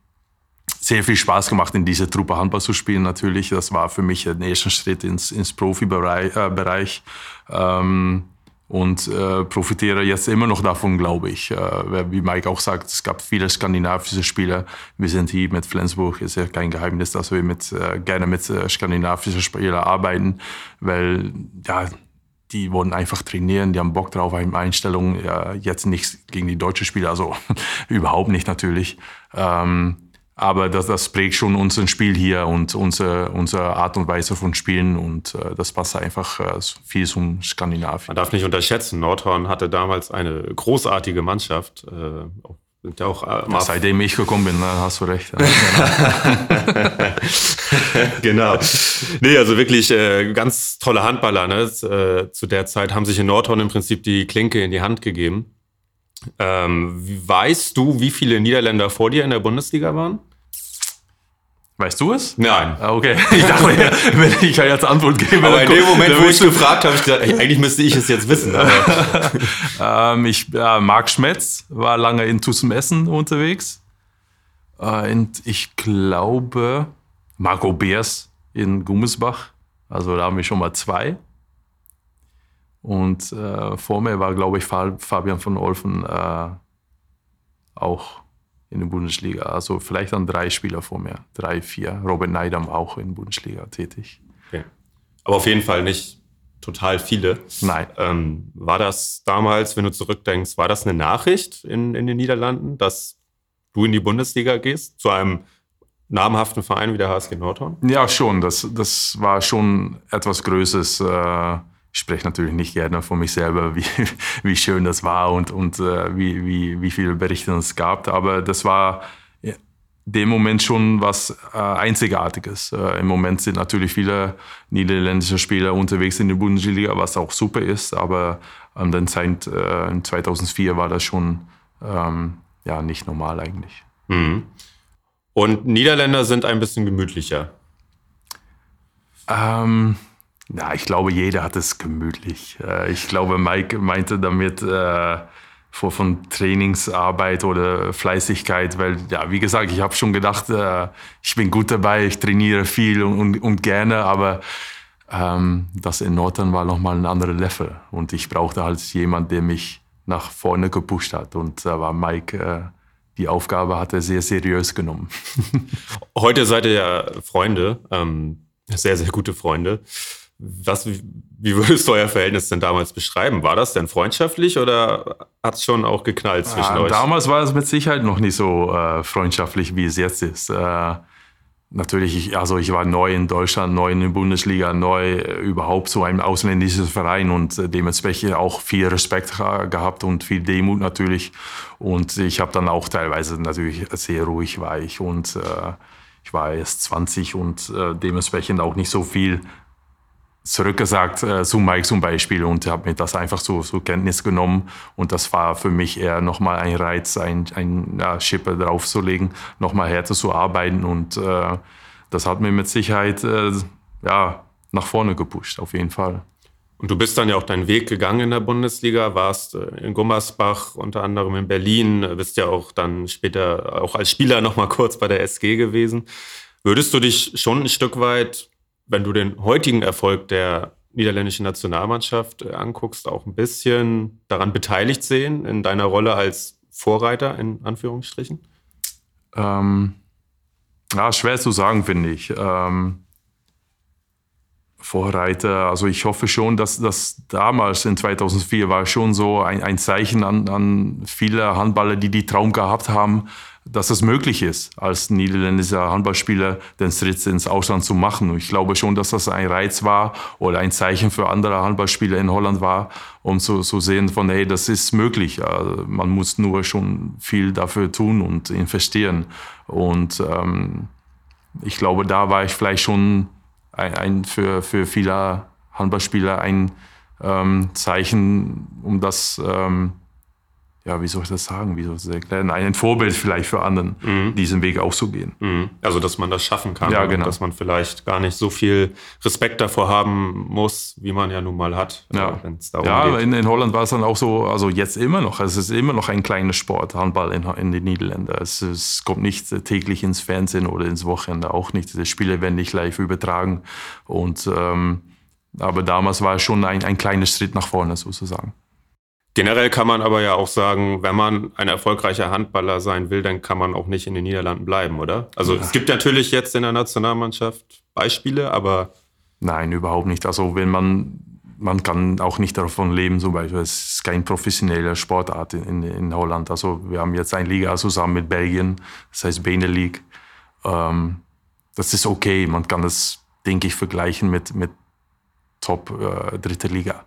sehr viel Spaß gemacht, in dieser Truppe Handball zu spielen. Natürlich, das war für mich der erste Schritt ins, ins Profibereich. Äh, Bereich. Ähm, und äh, profitiere jetzt immer noch davon, glaube ich. Äh, wie Mike auch sagt, es gab viele skandinavische Spieler. Wir sind hier mit Flensburg, ist ja kein Geheimnis, dass wir mit, äh, gerne mit äh, skandinavischen Spielern arbeiten, weil ja, die wollen einfach trainieren, die haben Bock drauf, haben Einstellungen, ja, jetzt nicht gegen die deutschen Spieler, also überhaupt nicht natürlich. Ähm, aber das, das prägt schon unser Spiel hier und unsere, unsere Art und Weise von Spielen und äh, das passt einfach äh, viel zum Skandinavien. Man darf nicht unterschätzen, Nordhorn hatte damals eine großartige Mannschaft. Äh, sind ja auch äh, ja, seitdem ich gekommen bin, dann hast du recht. genau. Nee, also wirklich äh, ganz tolle Handballer. Ne? Äh, zu der Zeit haben sich in Nordhorn im Prinzip die Klinke in die Hand gegeben. Ähm, weißt du, wie viele Niederländer vor dir in der Bundesliga waren? Weißt du es? Nein. Ah, okay. Ich dachte, wenn ich ja jetzt Antwort gebe. Aber in dem Moment, wo ich gefragt habe, ich gedacht, eigentlich müsste ich es jetzt wissen. ähm, ich, ja, Marc Schmetz war lange in Tussem Essen unterwegs. Äh, und ich glaube, Marco Beers in Gummesbach. Also da haben wir schon mal zwei. Und äh, vor mir war, glaube ich, Fabian von Olfen äh, auch in der Bundesliga. Also vielleicht dann drei Spieler vor mir, drei, vier. Robert Neidam auch in der Bundesliga tätig. Okay. Aber auf jeden Fall nicht total viele. Nein. Ähm, war das damals, wenn du zurückdenkst, war das eine Nachricht in, in den Niederlanden, dass du in die Bundesliga gehst, zu einem namhaften Verein wie der HSG Nordhorn? Ja, schon. Das, das war schon etwas Größeres. Äh, ich spreche natürlich nicht gerne von mich selber, wie, wie schön das war und, und äh, wie, wie, wie viele Berichte es gab. Aber das war ja, dem Moment schon was äh, Einzigartiges. Äh, Im Moment sind natürlich viele niederländische Spieler unterwegs in der Bundesliga, was auch super ist. Aber an der Zeit äh, in 2004 war das schon ähm, ja, nicht normal eigentlich. Mhm. Und Niederländer sind ein bisschen gemütlicher. Ähm, ja, ich glaube, jeder hat es gemütlich. Äh, ich glaube, Mike meinte damit äh, von Trainingsarbeit oder Fleißigkeit, weil, ja, wie gesagt, ich habe schon gedacht, äh, ich bin gut dabei, ich trainiere viel und, und gerne, aber ähm, das in Nordern war nochmal ein anderer Level und ich brauchte halt jemanden, der mich nach vorne gepusht hat und da war Mike äh, die Aufgabe hat er sehr seriös genommen. Heute seid ihr ja Freunde, ähm, sehr, sehr gute Freunde. Was, wie würdest du euer Verhältnis denn damals beschreiben? War das denn freundschaftlich oder hat es schon auch geknallt zwischen ja, euch? Damals war es mit Sicherheit noch nicht so äh, freundschaftlich, wie es jetzt ist. Äh, natürlich, ich, also ich war neu in Deutschland, neu in der Bundesliga, neu äh, überhaupt so ein ausländisches Verein und äh, dementsprechend auch viel Respekt gehabt und viel Demut natürlich. Und ich habe dann auch teilweise natürlich sehr ruhig war ich und äh, ich war erst 20 und äh, dementsprechend auch nicht so viel zurückgesagt äh, zu Mike zum Beispiel und habe mir das einfach so zur Kenntnis genommen und das war für mich eher nochmal ein Reiz, ein, ein ja, Schippe draufzulegen, nochmal härter zu arbeiten und äh, das hat mir mit Sicherheit äh, ja, nach vorne gepusht, auf jeden Fall. Und du bist dann ja auch deinen Weg gegangen in der Bundesliga, warst äh, in Gummersbach, unter anderem in Berlin, bist ja auch dann später auch als Spieler nochmal kurz bei der SG gewesen. Würdest du dich schon ein Stück weit wenn du den heutigen Erfolg der niederländischen Nationalmannschaft äh, anguckst, auch ein bisschen daran beteiligt sehen in deiner Rolle als Vorreiter in Anführungsstrichen? Ähm, ja, schwer zu sagen, finde ich. Ähm, Vorreiter, also ich hoffe schon, dass das damals in 2004 war schon so ein, ein Zeichen an, an viele Handballer, die die Traum gehabt haben, dass es möglich ist, als niederländischer Handballspieler den Schritt ins Ausland zu machen. Und ich glaube schon, dass das ein Reiz war oder ein Zeichen für andere Handballspieler in Holland war, um zu, zu sehen von, hey, das ist möglich. Also man muss nur schon viel dafür tun und investieren. Und ähm, ich glaube, da war ich vielleicht schon ein, ein für, für viele Handballspieler ein ähm, Zeichen, um das ähm, ja, wie soll ich das sagen, wie soll ich das erklären, ein Vorbild vielleicht für anderen, mhm. diesen Weg auch zu gehen. Mhm. Also, dass man das schaffen kann. Ja, genau. Dass man vielleicht gar nicht so viel Respekt davor haben muss, wie man ja nun mal hat. Ja, also, ja in, in, Holland war es dann auch so, also jetzt immer noch, es ist immer noch ein kleiner Sport, Handball in, in den Niederlanden. Es, es, kommt nicht täglich ins Fernsehen oder ins Wochenende, auch nicht. Die Spiele werden nicht live übertragen. Und, ähm, aber damals war es schon ein, ein kleiner Schritt nach vorne sozusagen. Generell kann man aber ja auch sagen, wenn man ein erfolgreicher Handballer sein will, dann kann man auch nicht in den Niederlanden bleiben, oder? Also ja. es gibt natürlich jetzt in der Nationalmannschaft Beispiele, aber. Nein, überhaupt nicht. Also wenn man, man kann auch nicht davon leben, zum Beispiel, es ist kein professioneller Sportart in, in Holland. Also wir haben jetzt eine Liga zusammen mit Belgien, das heißt Benelux. Ähm, das ist okay, man kann das, denke ich, vergleichen mit, mit Top äh, dritte Liga.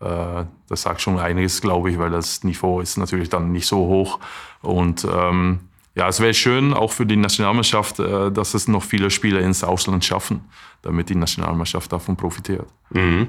Äh, das sagt schon einiges, glaube ich, weil das Niveau ist natürlich dann nicht so hoch. Und ähm, ja, es wäre schön, auch für die Nationalmannschaft, äh, dass es noch viele Spieler ins Ausland schaffen, damit die Nationalmannschaft davon profitiert. Mhm.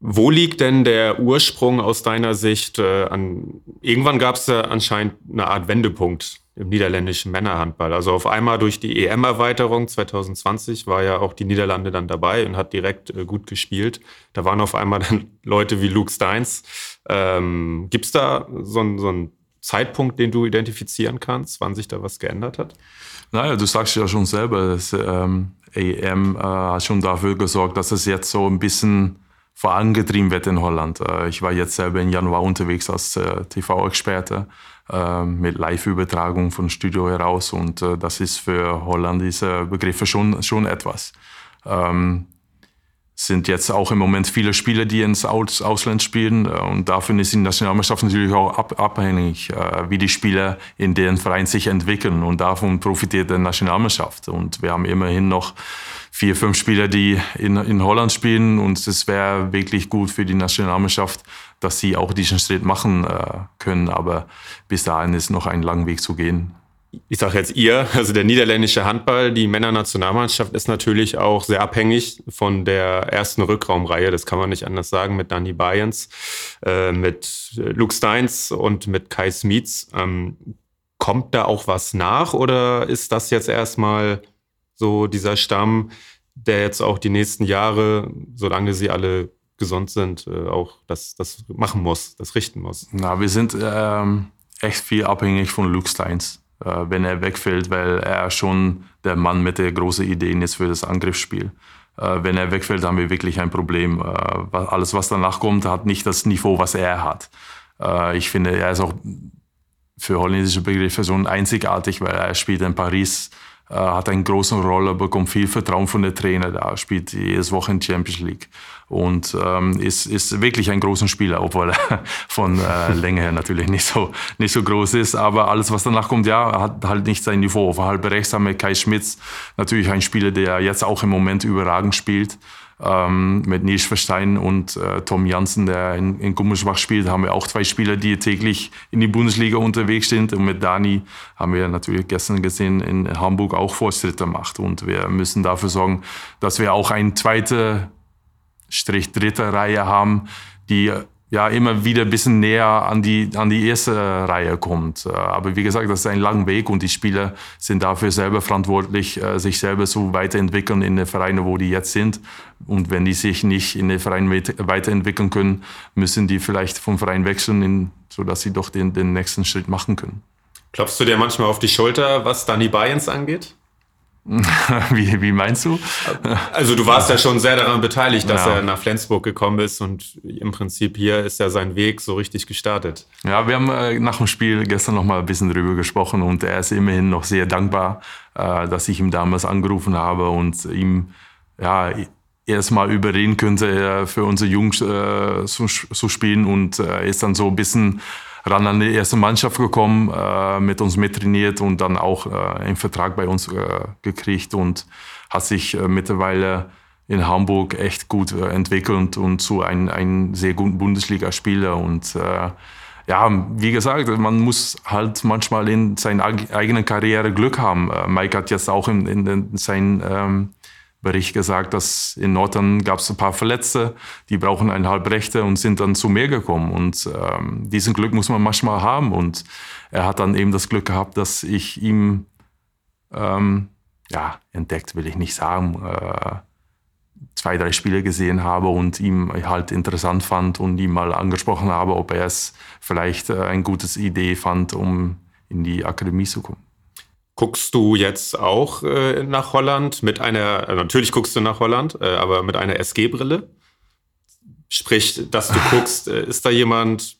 Wo liegt denn der Ursprung aus deiner Sicht? Äh, an, irgendwann gab es ja anscheinend eine Art Wendepunkt im niederländischen Männerhandball. Also auf einmal durch die EM-Erweiterung 2020 war ja auch die Niederlande dann dabei und hat direkt äh, gut gespielt. Da waren auf einmal dann Leute wie Luke Steins. Ähm, Gibt es da so, einen Zeitpunkt, den du identifizieren kannst, wann sich da was geändert hat? Naja, du sagst ja schon selber, das ähm, EM äh, hat schon dafür gesorgt, dass es jetzt so ein bisschen vorangetrieben wird in Holland. Äh, ich war jetzt selber im Januar unterwegs als äh, TV-Experte mit Live-Übertragung von Studio heraus und äh, das ist für Holland diese Begriffe schon, schon etwas. Ähm, sind jetzt auch im Moment viele Spieler, die ins Aus Ausland spielen. Äh, und dafür ist die Nationalmannschaft natürlich auch ab abhängig, äh, wie die Spieler in deren Verein sich entwickeln. Und davon profitiert die Nationalmannschaft. Und wir haben immerhin noch vier, fünf Spieler, die in, in Holland spielen. Und es wäre wirklich gut für die Nationalmannschaft, dass sie auch diesen Schritt machen äh, können. Aber bis dahin ist noch ein langer Weg zu gehen. Ich sage jetzt ihr, also der niederländische Handball, die Männernationalmannschaft ist natürlich auch sehr abhängig von der ersten Rückraumreihe, das kann man nicht anders sagen, mit Danny Bayens, äh, mit Luke Steins und mit Kai Smits. Ähm, kommt da auch was nach oder ist das jetzt erstmal so dieser Stamm, der jetzt auch die nächsten Jahre, solange sie alle gesund sind, äh, auch das, das machen muss, das richten muss. Na, wir sind ähm, echt viel abhängig von Luke Steins, äh, wenn er wegfällt, weil er schon der Mann mit der großen Ideen ist für das Angriffsspiel. Äh, wenn er wegfällt, haben wir wirklich ein Problem. Äh, alles, was danach kommt, hat nicht das Niveau, was er hat. Äh, ich finde, er ist auch für holländische Begriffe so einzigartig, weil er spielt in Paris hat eine große Rolle, bekommt viel Vertrauen von der Trainer da, spielt jedes Woche in Champions League und ähm, ist, ist wirklich ein großer Spieler, obwohl er von äh, Länge her natürlich nicht so, nicht so groß ist. Aber alles, was danach kommt, ja, hat halt nicht sein Niveau. Auf halbe rechts haben wir Kai Schmitz, natürlich ein Spieler, der jetzt auch im Moment überragend spielt ähm, mit Nils Verstein und äh, Tom Jansen, der in, in Gummersbach spielt, haben wir auch zwei Spieler, die täglich in die Bundesliga unterwegs sind. Und mit Dani haben wir natürlich gestern gesehen, in Hamburg auch Fortschritte gemacht. Und wir müssen dafür sorgen, dass wir auch eine zweite, Strich dritte Reihe haben, die ja immer wieder ein bisschen näher an die, an die erste Reihe kommt. Äh, aber wie gesagt, das ist ein langer Weg und die Spieler sind dafür selber verantwortlich, äh, sich selber so weiterentwickeln in den Vereinen, wo die jetzt sind. Und wenn die sich nicht in den Vereinen weiterentwickeln können, müssen die vielleicht vom Verein wechseln, in, sodass sie doch den, den nächsten Schritt machen können. Klopfst du dir manchmal auf die Schulter, was Danny Bayens angeht? wie, wie meinst du? Also du warst ja schon sehr daran beteiligt, dass ja. er nach Flensburg gekommen ist und im Prinzip hier ist ja sein Weg so richtig gestartet. Ja, wir haben äh, nach dem Spiel gestern noch mal ein bisschen drüber gesprochen und er ist immerhin noch sehr dankbar, äh, dass ich ihm damals angerufen habe und ihm ja erstmal überreden könnte, äh, für unsere Jungs zu, zu spielen und er ist dann so ein bisschen ran an die erste Mannschaft gekommen, äh, mit uns mittrainiert und dann auch äh, einen Vertrag bei uns äh, gekriegt und hat sich äh, mittlerweile in Hamburg echt gut äh, entwickelt und zu einem, einem sehr guten Bundesligaspieler. Und äh, ja, wie gesagt, man muss halt manchmal in seiner eigenen Karriere Glück haben. Äh, Mike hat jetzt auch in, in, in seinem ähm, Bericht gesagt, dass in Nordern gab es ein paar Verletzte, die brauchen eineinhalb Rechte und sind dann zu mir gekommen. Und ähm, diesen Glück muss man manchmal haben. Und er hat dann eben das Glück gehabt, dass ich ihm ähm, ja, entdeckt, will ich nicht sagen, äh, zwei, drei Spiele gesehen habe und ihm halt interessant fand und ihm mal angesprochen habe, ob er es vielleicht äh, ein gutes Idee fand, um in die Akademie zu kommen. Guckst du jetzt auch äh, nach Holland mit einer, also natürlich guckst du nach Holland, äh, aber mit einer SG-Brille? Sprich, dass du guckst, äh, ist da jemand,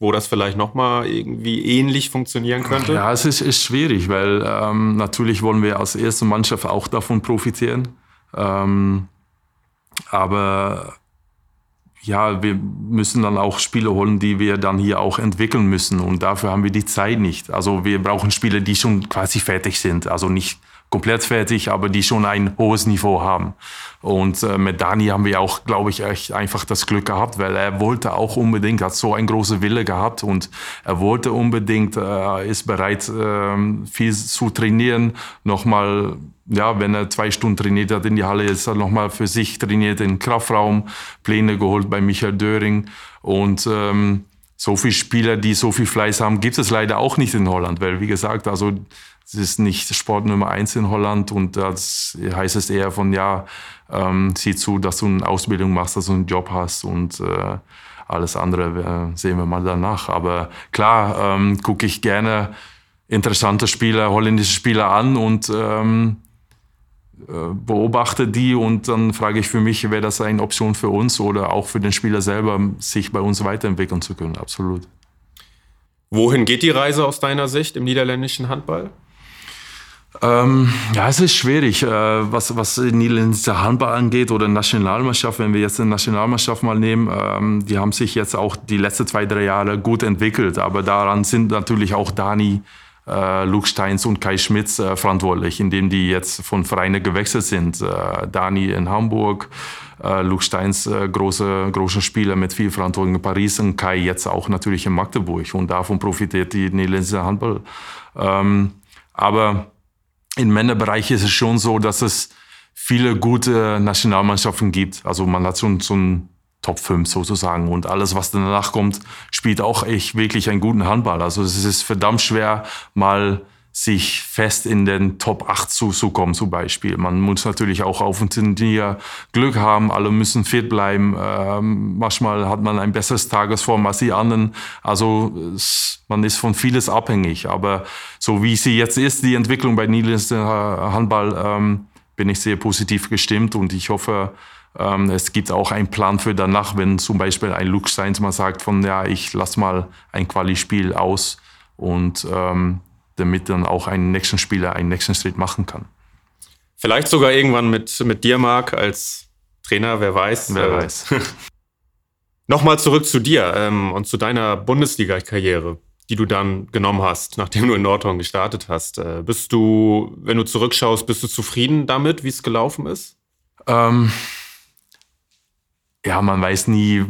wo das vielleicht nochmal irgendwie ähnlich funktionieren könnte? Ja, es ist, ist schwierig, weil ähm, natürlich wollen wir als erste Mannschaft auch davon profitieren. Ähm, aber ja, wir müssen dann auch Spiele holen, die wir dann hier auch entwickeln müssen. Und dafür haben wir die Zeit nicht. Also wir brauchen Spiele, die schon quasi fertig sind. Also nicht komplett fertig, aber die schon ein hohes Niveau haben. Und äh, mit Dani haben wir auch, glaube ich, echt einfach das Glück gehabt, weil er wollte auch unbedingt, hat so ein große Wille gehabt und er wollte unbedingt, äh, ist bereit, äh, viel zu trainieren, nochmal ja, wenn er zwei Stunden trainiert hat in die Halle, ist er nochmal für sich trainiert in Kraftraum, Pläne geholt bei Michael Döring. Und ähm, so viele Spieler, die so viel Fleiß haben, gibt es leider auch nicht in Holland, weil wie gesagt, also es ist nicht Sport Nummer eins in Holland und das heißt es eher von, ja, ähm, sieh zu, dass du eine Ausbildung machst, dass du einen Job hast und äh, alles andere äh, sehen wir mal danach. Aber klar, ähm, gucke ich gerne interessante Spieler, holländische Spieler an und ähm, äh, beobachte die und dann frage ich für mich, wäre das eine Option für uns oder auch für den Spieler selber, sich bei uns weiterentwickeln zu können. Absolut. Wohin geht die Reise aus deiner Sicht im niederländischen Handball? Ähm, ja, es ist schwierig, äh, was, was niederländische Handball angeht oder Nationalmannschaft. Wenn wir jetzt eine Nationalmannschaft mal nehmen, ähm, die haben sich jetzt auch die letzten zwei, drei Jahre gut entwickelt. Aber daran sind natürlich auch Dani äh, Luke Steins und Kai Schmitz äh, verantwortlich, indem die jetzt von Vereinen gewechselt sind. Äh, Dani in Hamburg, äh, Luke Steins äh, große, große Spieler mit viel Verantwortung in Paris und Kai jetzt auch natürlich in Magdeburg. Und davon profitiert die niederländische Handball. Ähm, aber im Männerbereich ist es schon so, dass es viele gute Nationalmannschaften gibt. Also man hat schon so ein Top 5 sozusagen. Und alles, was danach kommt, spielt auch echt wirklich einen guten Handball. Also es ist verdammt schwer, mal sich fest in den Top 8 zu, zu kommen zum Beispiel. Man muss natürlich auch auf dem Turnier Glück haben, alle müssen fit bleiben. Ähm, manchmal hat man ein besseres Tagesform als die anderen. Also es, man ist von vieles abhängig. Aber so wie sie jetzt ist, die Entwicklung bei niederländischen Handball, ähm, bin ich sehr positiv gestimmt und ich hoffe, ähm, es gibt auch einen Plan für danach, wenn zum Beispiel ein Luke Steins mal sagt von, ja, ich lass mal ein Quali-Spiel aus und ähm, damit dann auch ein nächsten Spieler einen nächsten Schritt machen kann. Vielleicht sogar irgendwann mit, mit dir, Marc, als Trainer, wer weiß. Wer äh, weiß. Nochmal zurück zu dir ähm, und zu deiner Bundesliga-Karriere, die du dann genommen hast, nachdem du in Nordhorn gestartet hast. Äh, bist du, wenn du zurückschaust, bist du zufrieden damit, wie es gelaufen ist? Ähm, ja, man weiß nie,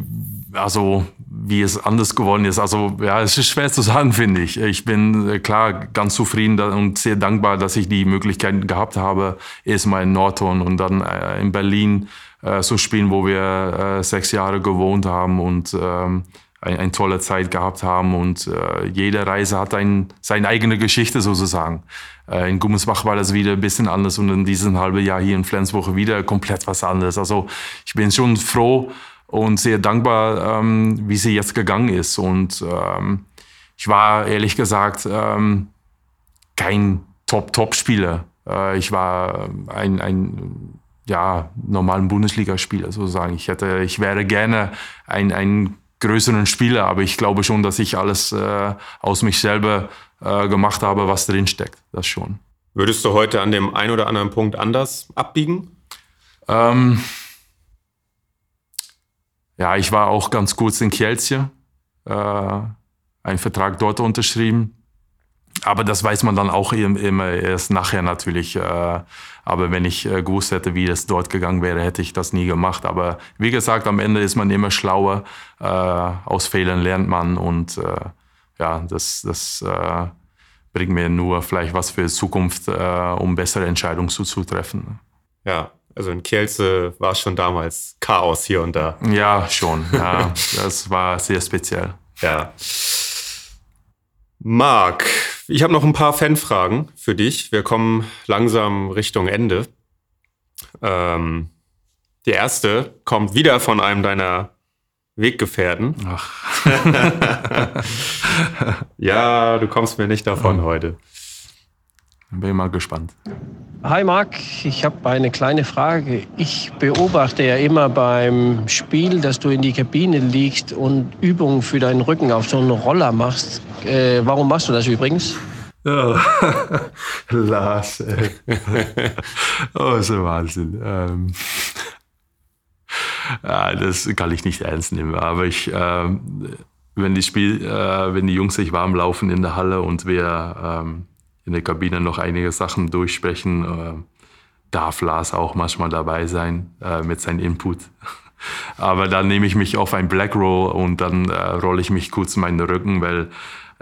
also wie es anders geworden ist. Also ja, es ist schwer zu sagen, finde ich. Ich bin äh, klar ganz zufrieden und sehr dankbar, dass ich die Möglichkeit gehabt habe, erstmal in Nordhorn und dann äh, in Berlin äh, zu spielen, wo wir äh, sechs Jahre gewohnt haben und ähm, eine, eine tolle Zeit gehabt haben und äh, jede Reise hat ein, seine eigene Geschichte sozusagen. Äh, in Gummesbach war das wieder ein bisschen anders und in diesem halben Jahr hier in Flensburg wieder komplett was anderes. Also ich bin schon froh und sehr dankbar, ähm, wie sie jetzt gegangen ist und ähm, ich war ehrlich gesagt ähm, kein Top-Top-Spieler. Äh, ich war ein, ein ja, normalen Bundesligaspieler sozusagen. Ich hätte, ich wäre gerne ein, ein größeren Spieler, aber ich glaube schon, dass ich alles äh, aus mich selber äh, gemacht habe, was drin steckt. Das schon. Würdest du heute an dem einen oder anderen Punkt anders abbiegen? Ähm, ja, ich war auch ganz kurz in Kielce, äh, einen Vertrag dort unterschrieben. aber das weiß man dann auch immer erst nachher natürlich. Äh, aber wenn ich äh, gewusst hätte, wie das dort gegangen wäre, hätte ich das nie gemacht. Aber wie gesagt, am Ende ist man immer schlauer. Äh, aus Fehlern lernt man und ja, das, das bringt mir nur vielleicht was für Zukunft, um bessere Entscheidungen zuzutreffen. Ja, also in Kielce war schon damals Chaos hier und da. Ja, schon. Ja, das war sehr speziell. Ja. Marc, ich habe noch ein paar Fanfragen für dich. Wir kommen langsam Richtung Ende. Ähm, die erste kommt wieder von einem deiner Weggefährten. Ach. ja, du kommst mir nicht davon oh. heute. Bin ich mal gespannt. Hi Marc, ich habe eine kleine Frage. Ich beobachte ja immer beim Spiel, dass du in die Kabine liegst und Übungen für deinen Rücken auf so einen Roller machst. Äh, warum machst du das übrigens? Oh. Lars, ey. oh, so Wahnsinn. Ähm. Ja, das kann ich nicht ernst nehmen. Aber ich, ähm, wenn die Spiel, äh, wenn die Jungs sich warm laufen in der Halle und wir ähm, in der Kabine noch einige Sachen durchsprechen. Äh, darf Lars auch manchmal dabei sein äh, mit seinem Input. Aber dann nehme ich mich auf ein Black Roll und dann äh, rolle ich mich kurz meinen Rücken, weil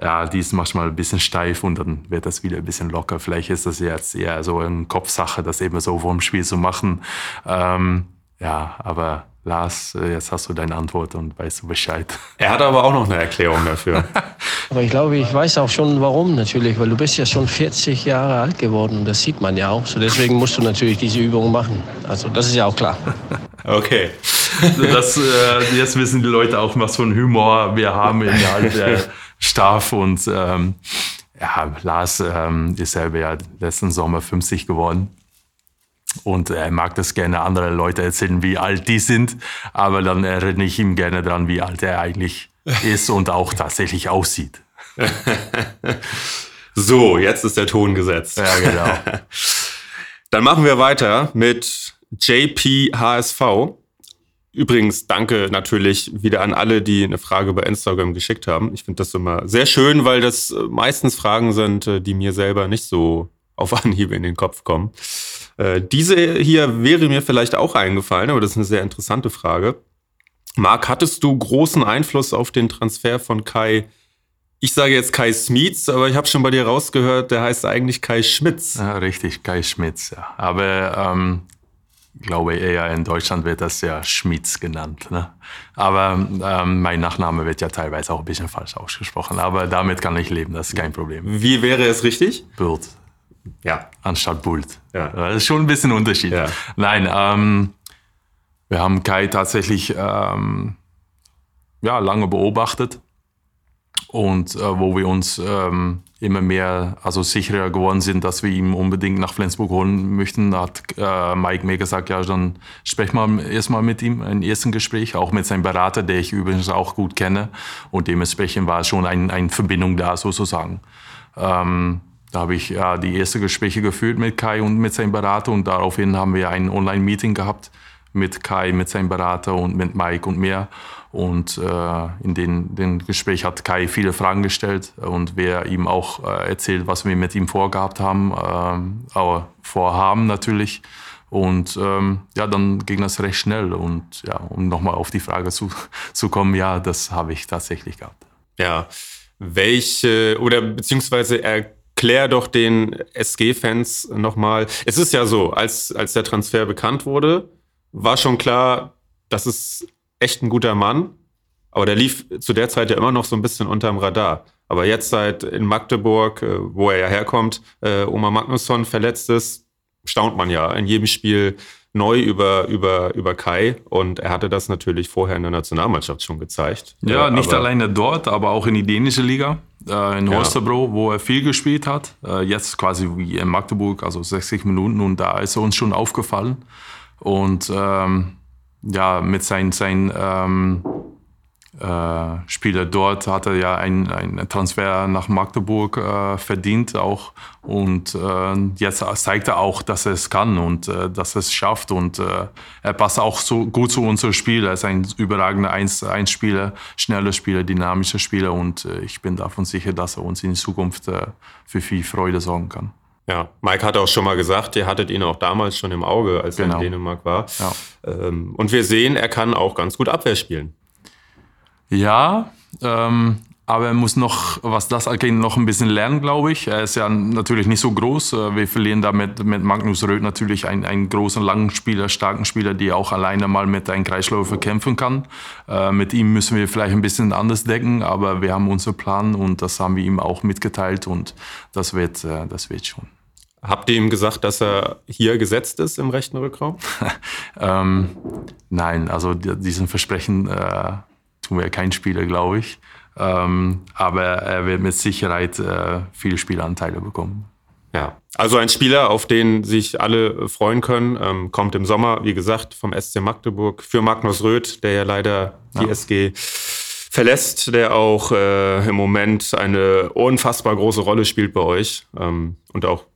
ja, die ist manchmal ein bisschen steif und dann wird das wieder ein bisschen locker. Vielleicht ist das jetzt eher so eine Kopfsache, das eben so vor dem Spiel zu machen. Ähm, ja, aber Lars, äh, jetzt hast du deine Antwort und weißt du Bescheid. Er hat aber auch noch eine Erklärung dafür. aber ich glaube, ich weiß auch schon warum natürlich, weil du bist ja schon 40 Jahre alt geworden. Das sieht man ja auch. So deswegen musst du natürlich diese Übung machen. Also das ist ja auch klar. Okay. Das, äh, jetzt wissen die Leute auch, was für einen Humor wir haben innerhalb der Staff. Und ähm, ja, Lars ähm, ist selber ja letzten Sommer 50 geworden. Und er mag das gerne andere Leute erzählen, wie alt die sind, aber dann erinnere ich ihm gerne daran, wie alt er eigentlich ist und auch tatsächlich aussieht. so, jetzt ist der Ton gesetzt. Ja, genau. Dann machen wir weiter mit JP HSV. Übrigens, danke natürlich wieder an alle, die eine Frage bei Instagram geschickt haben. Ich finde das immer sehr schön, weil das meistens Fragen sind, die mir selber nicht so auf Anhieb in den Kopf kommen. Äh, diese hier wäre mir vielleicht auch eingefallen, aber das ist eine sehr interessante Frage. Marc, hattest du großen Einfluss auf den Transfer von Kai? Ich sage jetzt Kai Smits, aber ich habe schon bei dir rausgehört, der heißt eigentlich Kai Schmitz. Ja, richtig, Kai Schmitz, ja. Aber ähm, glaube eher in Deutschland wird das ja Schmitz genannt. Ne? Aber ähm, mein Nachname wird ja teilweise auch ein bisschen falsch ausgesprochen. Aber damit kann ich leben, das ist kein Problem. Wie wäre es richtig? Bult. Ja. Anstatt Bult. Ja. Das ist schon ein bisschen ein Unterschied. Ja. Nein, ähm, wir haben Kai tatsächlich ähm, ja, lange beobachtet und äh, wo wir uns ähm, immer mehr, also sicherer geworden sind, dass wir ihn unbedingt nach Flensburg holen möchten, hat äh, Mike mir gesagt, ja, dann sprech mal erstmal mit ihm, ein ersten Gespräch, auch mit seinem Berater, der ich übrigens auch gut kenne und dementsprechend war schon eine ein Verbindung da sozusagen. Ähm, da habe ich ja die ersten Gespräche geführt mit Kai und mit seinem Berater und daraufhin haben wir ein Online-Meeting gehabt mit Kai, mit seinem Berater und mit Mike und mir. Und äh, in den, den Gespräch hat Kai viele Fragen gestellt und wir ihm auch äh, erzählt, was wir mit ihm vorgehabt haben, äh, aber vorhaben natürlich. Und ähm, ja, dann ging das recht schnell. Und ja, um nochmal auf die Frage zu, zu kommen, ja, das habe ich tatsächlich gehabt. Ja, welche oder beziehungsweise er klär doch den SG-Fans nochmal. Es ist ja so, als, als der Transfer bekannt wurde, war schon klar, das ist echt ein guter Mann. Aber der lief zu der Zeit ja immer noch so ein bisschen unterm Radar. Aber jetzt seit in Magdeburg, äh, wo er ja herkommt, äh, Oma Magnusson verletzt ist, staunt man ja in jedem Spiel neu über, über, über Kai und er hatte das natürlich vorher in der Nationalmannschaft schon gezeigt. Ja, ja nicht alleine dort, aber auch in die dänische Liga, äh, in Holstebro, ja. wo er viel gespielt hat. Äh, jetzt quasi wie in Magdeburg, also 60 Minuten und da ist er uns schon aufgefallen. Und ähm, ja, mit seinen, sein, ähm, äh, Spieler dort hatte ja einen Transfer nach Magdeburg äh, verdient auch und äh, jetzt zeigt er auch, dass er es kann und äh, dass er es schafft und äh, er passt auch so gut zu unserem Spiel. Er ist ein überragender 1-1-Spieler, schneller Spieler, dynamischer Spieler und ich bin davon sicher, dass er uns in Zukunft für viel Freude sorgen kann. Ja, Mike hat auch schon mal gesagt, ihr hattet ihn auch damals schon im Auge, als genau. er in genau. Dänemark war. Ja. Ähm, und wir sehen, er kann auch ganz gut Abwehr spielen. Ja, ähm, aber er muss noch, was das angeht, noch ein bisschen lernen, glaube ich. Er ist ja natürlich nicht so groß. Äh, wir verlieren da mit, mit Magnus Röth natürlich einen, einen großen, langen Spieler, starken Spieler, der auch alleine mal mit einem Kreisläufer kämpfen kann. Äh, mit ihm müssen wir vielleicht ein bisschen anders decken, aber wir haben unseren Plan und das haben wir ihm auch mitgeteilt und das wird, äh, das wird schon. Habt ihr ihm gesagt, dass er hier gesetzt ist im rechten Rückraum? ähm, nein, also diesen Versprechen äh, tun wir kein Spieler, glaube ich. Ähm, aber er wird mit Sicherheit äh, viele Spielanteile bekommen. Ja, also ein Spieler, auf den sich alle freuen können, ähm, kommt im Sommer, wie gesagt, vom SC Magdeburg für Magnus Röth, der ja leider die ja. SG verlässt, der auch äh, im Moment eine unfassbar große Rolle spielt bei euch ähm, und auch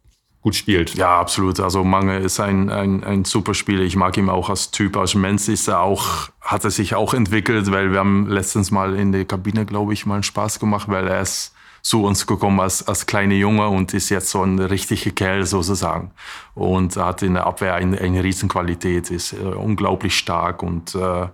gut spielt. Ja, absolut. Also Mange ist ein, ein, ein super Spieler. Ich mag ihn auch als Typ, als Mensch ist er auch, hat er sich auch entwickelt, weil wir haben letztens mal in der Kabine, glaube ich, mal einen Spaß gemacht, weil er ist zu uns gekommen als, als kleiner Junge und ist jetzt so ein richtiger Kerl sozusagen. Und hat in der Abwehr eine, eine Riesenqualität, ist äh, unglaublich stark und äh,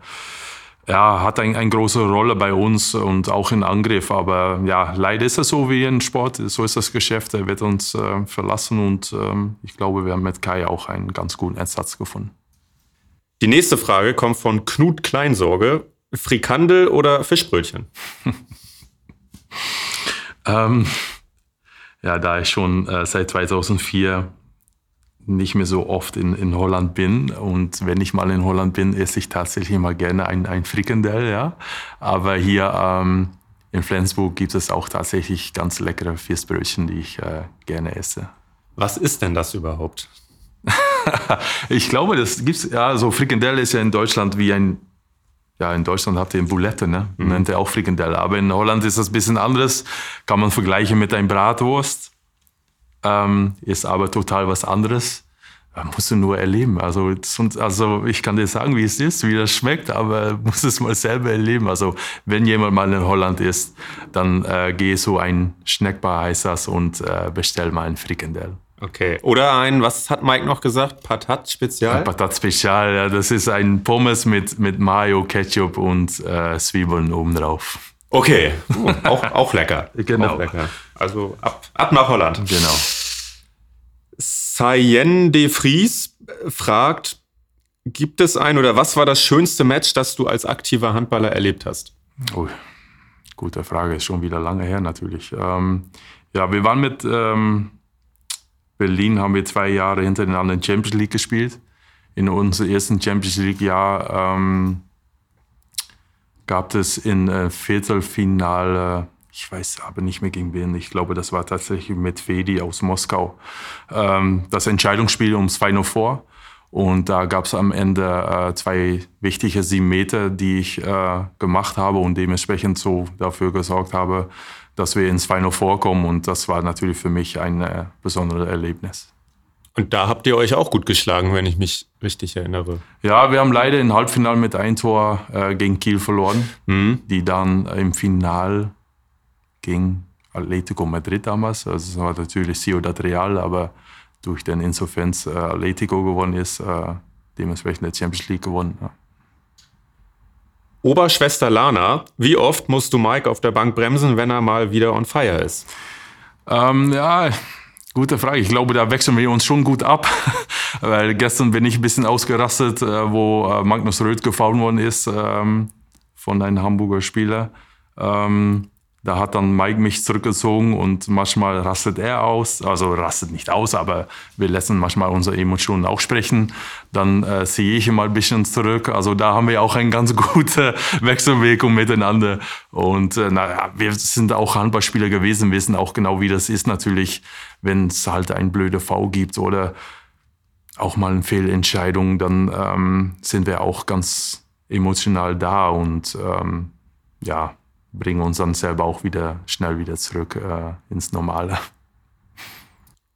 ja, hat ein, eine große Rolle bei uns und auch in Angriff. Aber ja, leider ist es so wie in Sport, so ist das Geschäft. Er wird uns äh, verlassen und ähm, ich glaube, wir haben mit Kai auch einen ganz guten Ersatz gefunden. Die nächste Frage kommt von Knut Kleinsorge. Frikandel oder Fischbrötchen? ähm, ja, da ich schon äh, seit 2004 nicht mehr so oft in, in Holland bin. Und wenn ich mal in Holland bin, esse ich tatsächlich immer gerne ein, ein Frikandel. Ja? Aber hier ähm, in Flensburg gibt es auch tatsächlich ganz leckere Fischbrötchen, die ich äh, gerne esse. Was ist denn das überhaupt? ich glaube, das gibt's, ja, so Frikandel ist ja in Deutschland wie ein, ja, in Deutschland habt ihr ein Boulette, ne? Mhm. Nennt ihr auch Frikandel. Aber in Holland ist das ein bisschen anderes. Kann man vergleichen mit einem Bratwurst ähm, ist aber total was anderes. Da musst du nur erleben. Also, also ich kann dir sagen, wie es ist, wie das schmeckt, aber muss es mal selber erleben. Also wenn jemand mal in Holland ist, dann äh, geh so ein Schneckbar heißt das und äh, bestell mal ein Frikandel. Okay. Oder ein, was hat Mike noch gesagt? Patat Spezial? Patat Spezial, ja, das ist ein Pommes mit, mit Mayo, Ketchup und äh, Zwiebeln obendrauf. Okay, uh, auch, auch lecker. genau. Auch lecker. Also ab, ab nach Holland. Genau. Sayen de Vries fragt, gibt es ein oder was war das schönste Match, das du als aktiver Handballer erlebt hast? Oh, gute Frage, ist schon wieder lange her natürlich. Ähm, ja, wir waren mit ähm, Berlin, haben wir zwei Jahre hintereinander in Champions League gespielt. In unserem ersten Champions League-Jahr ähm, gab es in äh, Viertelfinale, ich weiß aber nicht mehr gegen wen, ich glaube, das war tatsächlich mit Fedi aus Moskau, ähm, das Entscheidungsspiel ums Final Four. Und da gab es am Ende äh, zwei wichtige sieben Meter, die ich äh, gemacht habe und dementsprechend so dafür gesorgt habe, dass wir ins Final Four kommen. Und das war natürlich für mich ein äh, besonderes Erlebnis. Und da habt ihr euch auch gut geschlagen, wenn ich mich richtig erinnere. Ja, wir haben leider im Halbfinale mit ein Tor äh, gegen Kiel verloren, mhm. die dann im Final gegen Atletico Madrid damals, also es war natürlich Ciudad Real, aber durch den Insolvenz äh, Atletico gewonnen ist, äh, dementsprechend der Champions League gewonnen. Ja. Oberschwester Lana, wie oft musst du Mike auf der Bank bremsen, wenn er mal wieder on fire ist? Ähm, ja, Gute Frage. Ich glaube, da wechseln wir uns schon gut ab, weil gestern bin ich ein bisschen ausgerastet, äh, wo äh, Magnus Röth gefahren worden ist ähm, von einem Hamburger Spieler. Ähm, da hat dann Mike mich zurückgezogen und manchmal rastet er aus. Also rastet nicht aus, aber wir lassen manchmal unsere Emotionen auch sprechen. Dann äh, sehe ich mal ein bisschen zurück. Also da haben wir auch einen ganz guten Wechselwirkung miteinander. Und äh, naja, wir sind auch Handballspieler gewesen, wissen auch genau, wie das ist natürlich, wenn es halt ein blöde V gibt oder auch mal eine Fehlentscheidung, dann ähm, sind wir auch ganz emotional da und ähm, ja, bringen uns dann selber auch wieder schnell wieder zurück äh, ins Normale.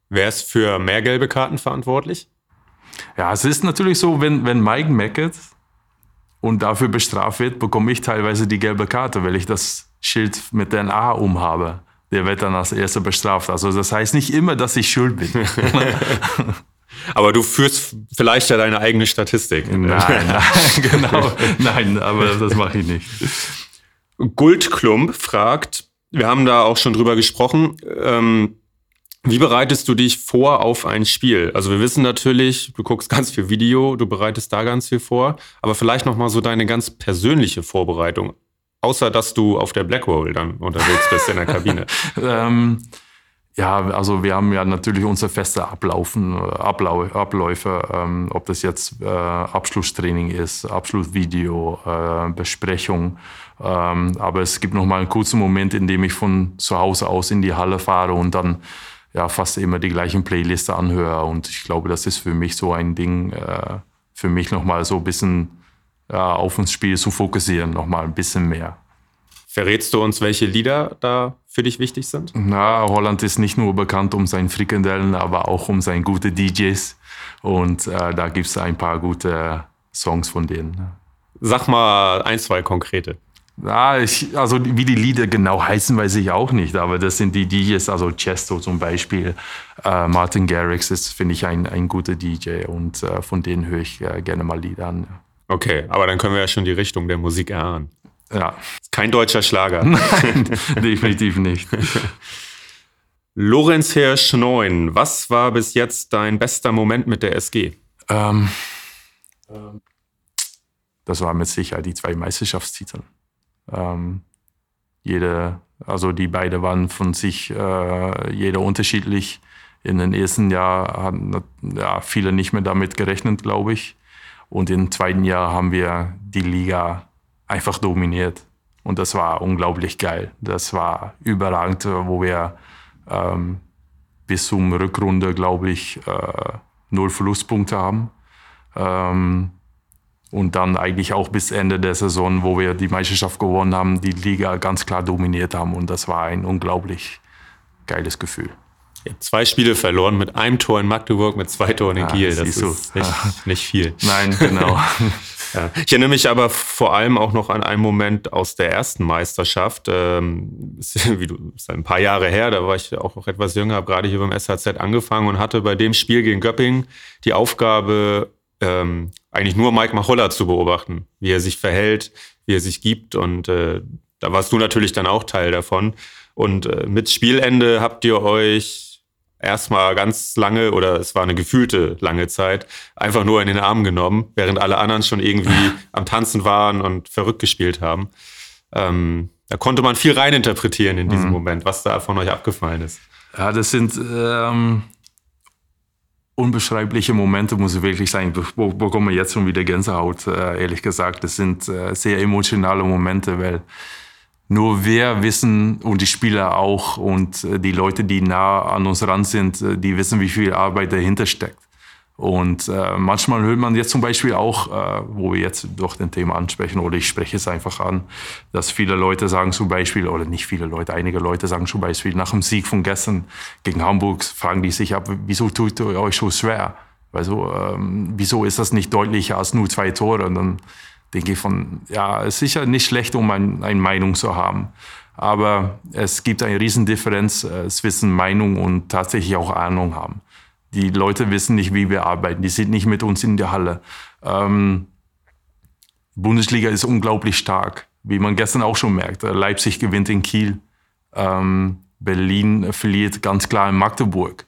Wer ist für mehr gelbe Karten verantwortlich? Ja, es ist natürlich so, wenn, wenn Mike meckert und dafür bestraft wird, bekomme ich teilweise die gelbe Karte, weil ich das Schild mit der A umhabe. Der wird dann als erster bestraft. Also das heißt nicht immer, dass ich schuld bin. aber du führst vielleicht ja deine eigene Statistik. Nein, nein, genau. Nein, aber das mache ich nicht. Guldklump fragt, wir haben da auch schon drüber gesprochen, ähm, wie bereitest du dich vor auf ein Spiel? Also wir wissen natürlich, du guckst ganz viel Video, du bereitest da ganz viel vor, aber vielleicht noch mal so deine ganz persönliche Vorbereitung, außer dass du auf der Blackwall dann unterwegs bist in der Kabine. ähm, ja, also wir haben ja natürlich unsere feste Ablaufen, Ablau Abläufe, ähm, ob das jetzt äh, Abschlusstraining ist, Abschlussvideo, äh, Besprechung. Ähm, aber es gibt noch mal einen kurzen Moment, in dem ich von zu Hause aus in die Halle fahre und dann ja fast immer die gleichen Playliste anhöre. Und ich glaube, das ist für mich so ein Ding, äh, für mich nochmal so ein bisschen ja, auf uns Spiel zu fokussieren, nochmal ein bisschen mehr. Verrätst du uns, welche Lieder da für dich wichtig sind? Na, Holland ist nicht nur bekannt um seine Frikandellen, aber auch um seine gute DJs. Und äh, da gibt es ein paar gute Songs von denen. Sag mal ein, zwei konkrete. Ja, ich, also wie die Lieder genau heißen, weiß ich auch nicht, aber das sind die DJs, also Chesto zum Beispiel, äh, Martin Garrix ist, finde ich, ein, ein guter DJ und äh, von denen höre ich äh, gerne mal Lieder an. Okay, aber dann können wir ja schon die Richtung der Musik erahnen. Ja. Kein deutscher Schlager. Nein, definitiv nicht. Lorenz Hirsch 9, was war bis jetzt dein bester Moment mit der SG? Ähm, das war mit Sicherheit die zwei Meisterschaftstitel. Ähm, jede, also die beiden waren von sich äh, jeder unterschiedlich. In den ersten Jahr hatten ja, viele nicht mehr damit gerechnet, glaube ich. Und im zweiten Jahr haben wir die Liga einfach dominiert. Und das war unglaublich geil. Das war überragend, wo wir ähm, bis zum Rückrunde, glaube ich, äh, null Verlustpunkte haben. Ähm, und dann eigentlich auch bis Ende der Saison, wo wir die Meisterschaft gewonnen haben, die Liga ganz klar dominiert haben. Und das war ein unglaublich geiles Gefühl. Zwei Spiele verloren mit einem Tor in Magdeburg, mit zwei Toren in Kiel. Das ist nicht, nicht, viel. Nein, genau. ja. Ich erinnere mich aber vor allem auch noch an einen Moment aus der ersten Meisterschaft. Ähm, wie du, ist ein paar Jahre her, da war ich auch noch etwas jünger, habe gerade hier beim SHZ angefangen und hatte bei dem Spiel gegen Göppingen die Aufgabe, ähm, eigentlich nur Mike Macholla zu beobachten, wie er sich verhält, wie er sich gibt. Und äh, da warst du natürlich dann auch Teil davon. Und äh, mit Spielende habt ihr euch erstmal ganz lange oder es war eine gefühlte lange Zeit einfach nur in den Arm genommen, während alle anderen schon irgendwie am Tanzen waren und verrückt gespielt haben. Ähm, da konnte man viel reininterpretieren in diesem mhm. Moment, was da von euch abgefallen ist. Ja, das sind ähm, unbeschreibliche Momente, muss ich wirklich sagen. Ich bekomme jetzt schon wieder Gänsehaut, äh, ehrlich gesagt. Das sind äh, sehr emotionale Momente, weil nur wir wissen und die Spieler auch und äh, die Leute, die nah an uns ran sind, die wissen, wie viel Arbeit dahinter steckt. Und äh, manchmal hört man jetzt zum Beispiel auch, äh, wo wir jetzt durch den Thema ansprechen, oder ich spreche es einfach an, dass viele Leute sagen zum Beispiel, oder nicht viele Leute, einige Leute sagen zum Beispiel, nach dem Sieg von gestern gegen Hamburg, fragen die sich ab, wieso tut ihr euch so schwer? Also, ähm, wieso ist das nicht deutlicher als nur zwei Tore? Und dann denke ich von, ja, es ist sicher nicht schlecht, um ein, eine Meinung zu haben. Aber es gibt eine Riesendifferenz äh, zwischen Meinung und tatsächlich auch Ahnung haben. Die Leute wissen nicht, wie wir arbeiten. Die sind nicht mit uns in der Halle. Ähm, Bundesliga ist unglaublich stark, wie man gestern auch schon merkt. Leipzig gewinnt in Kiel. Ähm, Berlin verliert ganz klar in Magdeburg.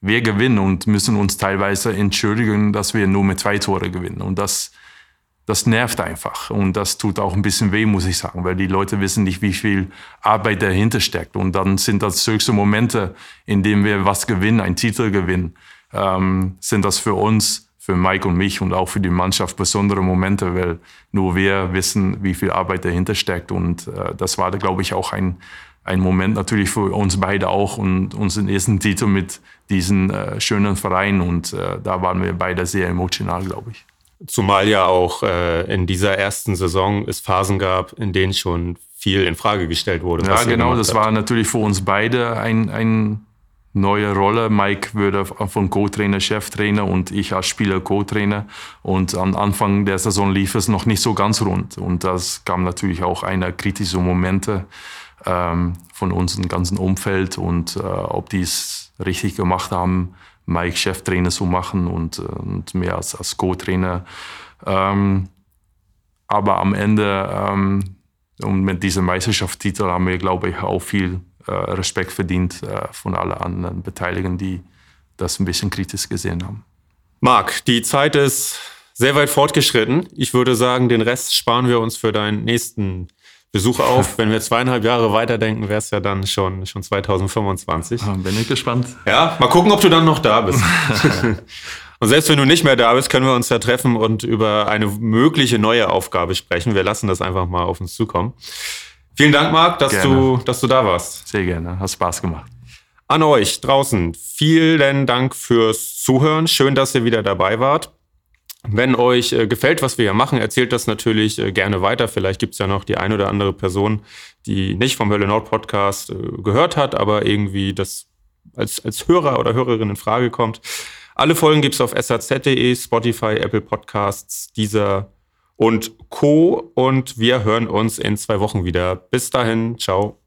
Wir gewinnen und müssen uns teilweise entschuldigen, dass wir nur mit zwei Tore gewinnen. Und das das nervt einfach. Und das tut auch ein bisschen weh, muss ich sagen, weil die Leute wissen nicht, wie viel Arbeit dahinter steckt. Und dann sind das höchste Momente, in denen wir was gewinnen, einen Titel gewinnen, ähm, sind das für uns, für Mike und mich und auch für die Mannschaft besondere Momente, weil nur wir wissen, wie viel Arbeit dahinter steckt. Und äh, das war, glaube ich, auch ein, ein Moment natürlich für uns beide auch und unseren ersten Titel mit diesen äh, schönen Verein. Und äh, da waren wir beide sehr emotional, glaube ich. Zumal ja auch äh, in dieser ersten Saison es Phasen gab, in denen schon viel in Frage gestellt wurde. Ja, genau, das habt. war natürlich für uns beide ein, ein neue Rolle. Mike würde von Co-Trainer Cheftrainer und ich als Spieler Co-Trainer. Und am Anfang der Saison lief es noch nicht so ganz rund. Und das kam natürlich auch eine kritische Momente ähm, von unserem ganzen Umfeld und äh, ob die es richtig gemacht haben, Mike Cheftrainer zu machen und, äh, und mehr als, als Co-Trainer. Ähm, aber am Ende ähm, und mit diesem Meisterschaftstitel haben wir, glaube ich, auch viel äh, Respekt verdient äh, von allen anderen Beteiligten, die das ein bisschen kritisch gesehen haben. Marc, die Zeit ist sehr weit fortgeschritten. Ich würde sagen, den Rest sparen wir uns für deinen nächsten Besuch auf. Wenn wir zweieinhalb Jahre weiterdenken, wäre es ja dann schon, schon 2025. Bin ich gespannt. Ja, mal gucken, ob du dann noch da bist. und selbst wenn du nicht mehr da bist, können wir uns ja treffen und über eine mögliche neue Aufgabe sprechen. Wir lassen das einfach mal auf uns zukommen. Vielen Dank, Marc, dass, du, dass du da warst. Sehr gerne, hat Spaß gemacht. An euch draußen, vielen Dank fürs Zuhören. Schön, dass ihr wieder dabei wart. Wenn euch äh, gefällt, was wir hier machen, erzählt das natürlich äh, gerne weiter. Vielleicht gibt es ja noch die ein oder andere Person, die nicht vom Hölle Nord Podcast äh, gehört hat, aber irgendwie das als, als Hörer oder Hörerin in Frage kommt. Alle Folgen gibt es auf saz.de, Spotify, Apple Podcasts, dieser und Co. Und wir hören uns in zwei Wochen wieder. Bis dahin, ciao.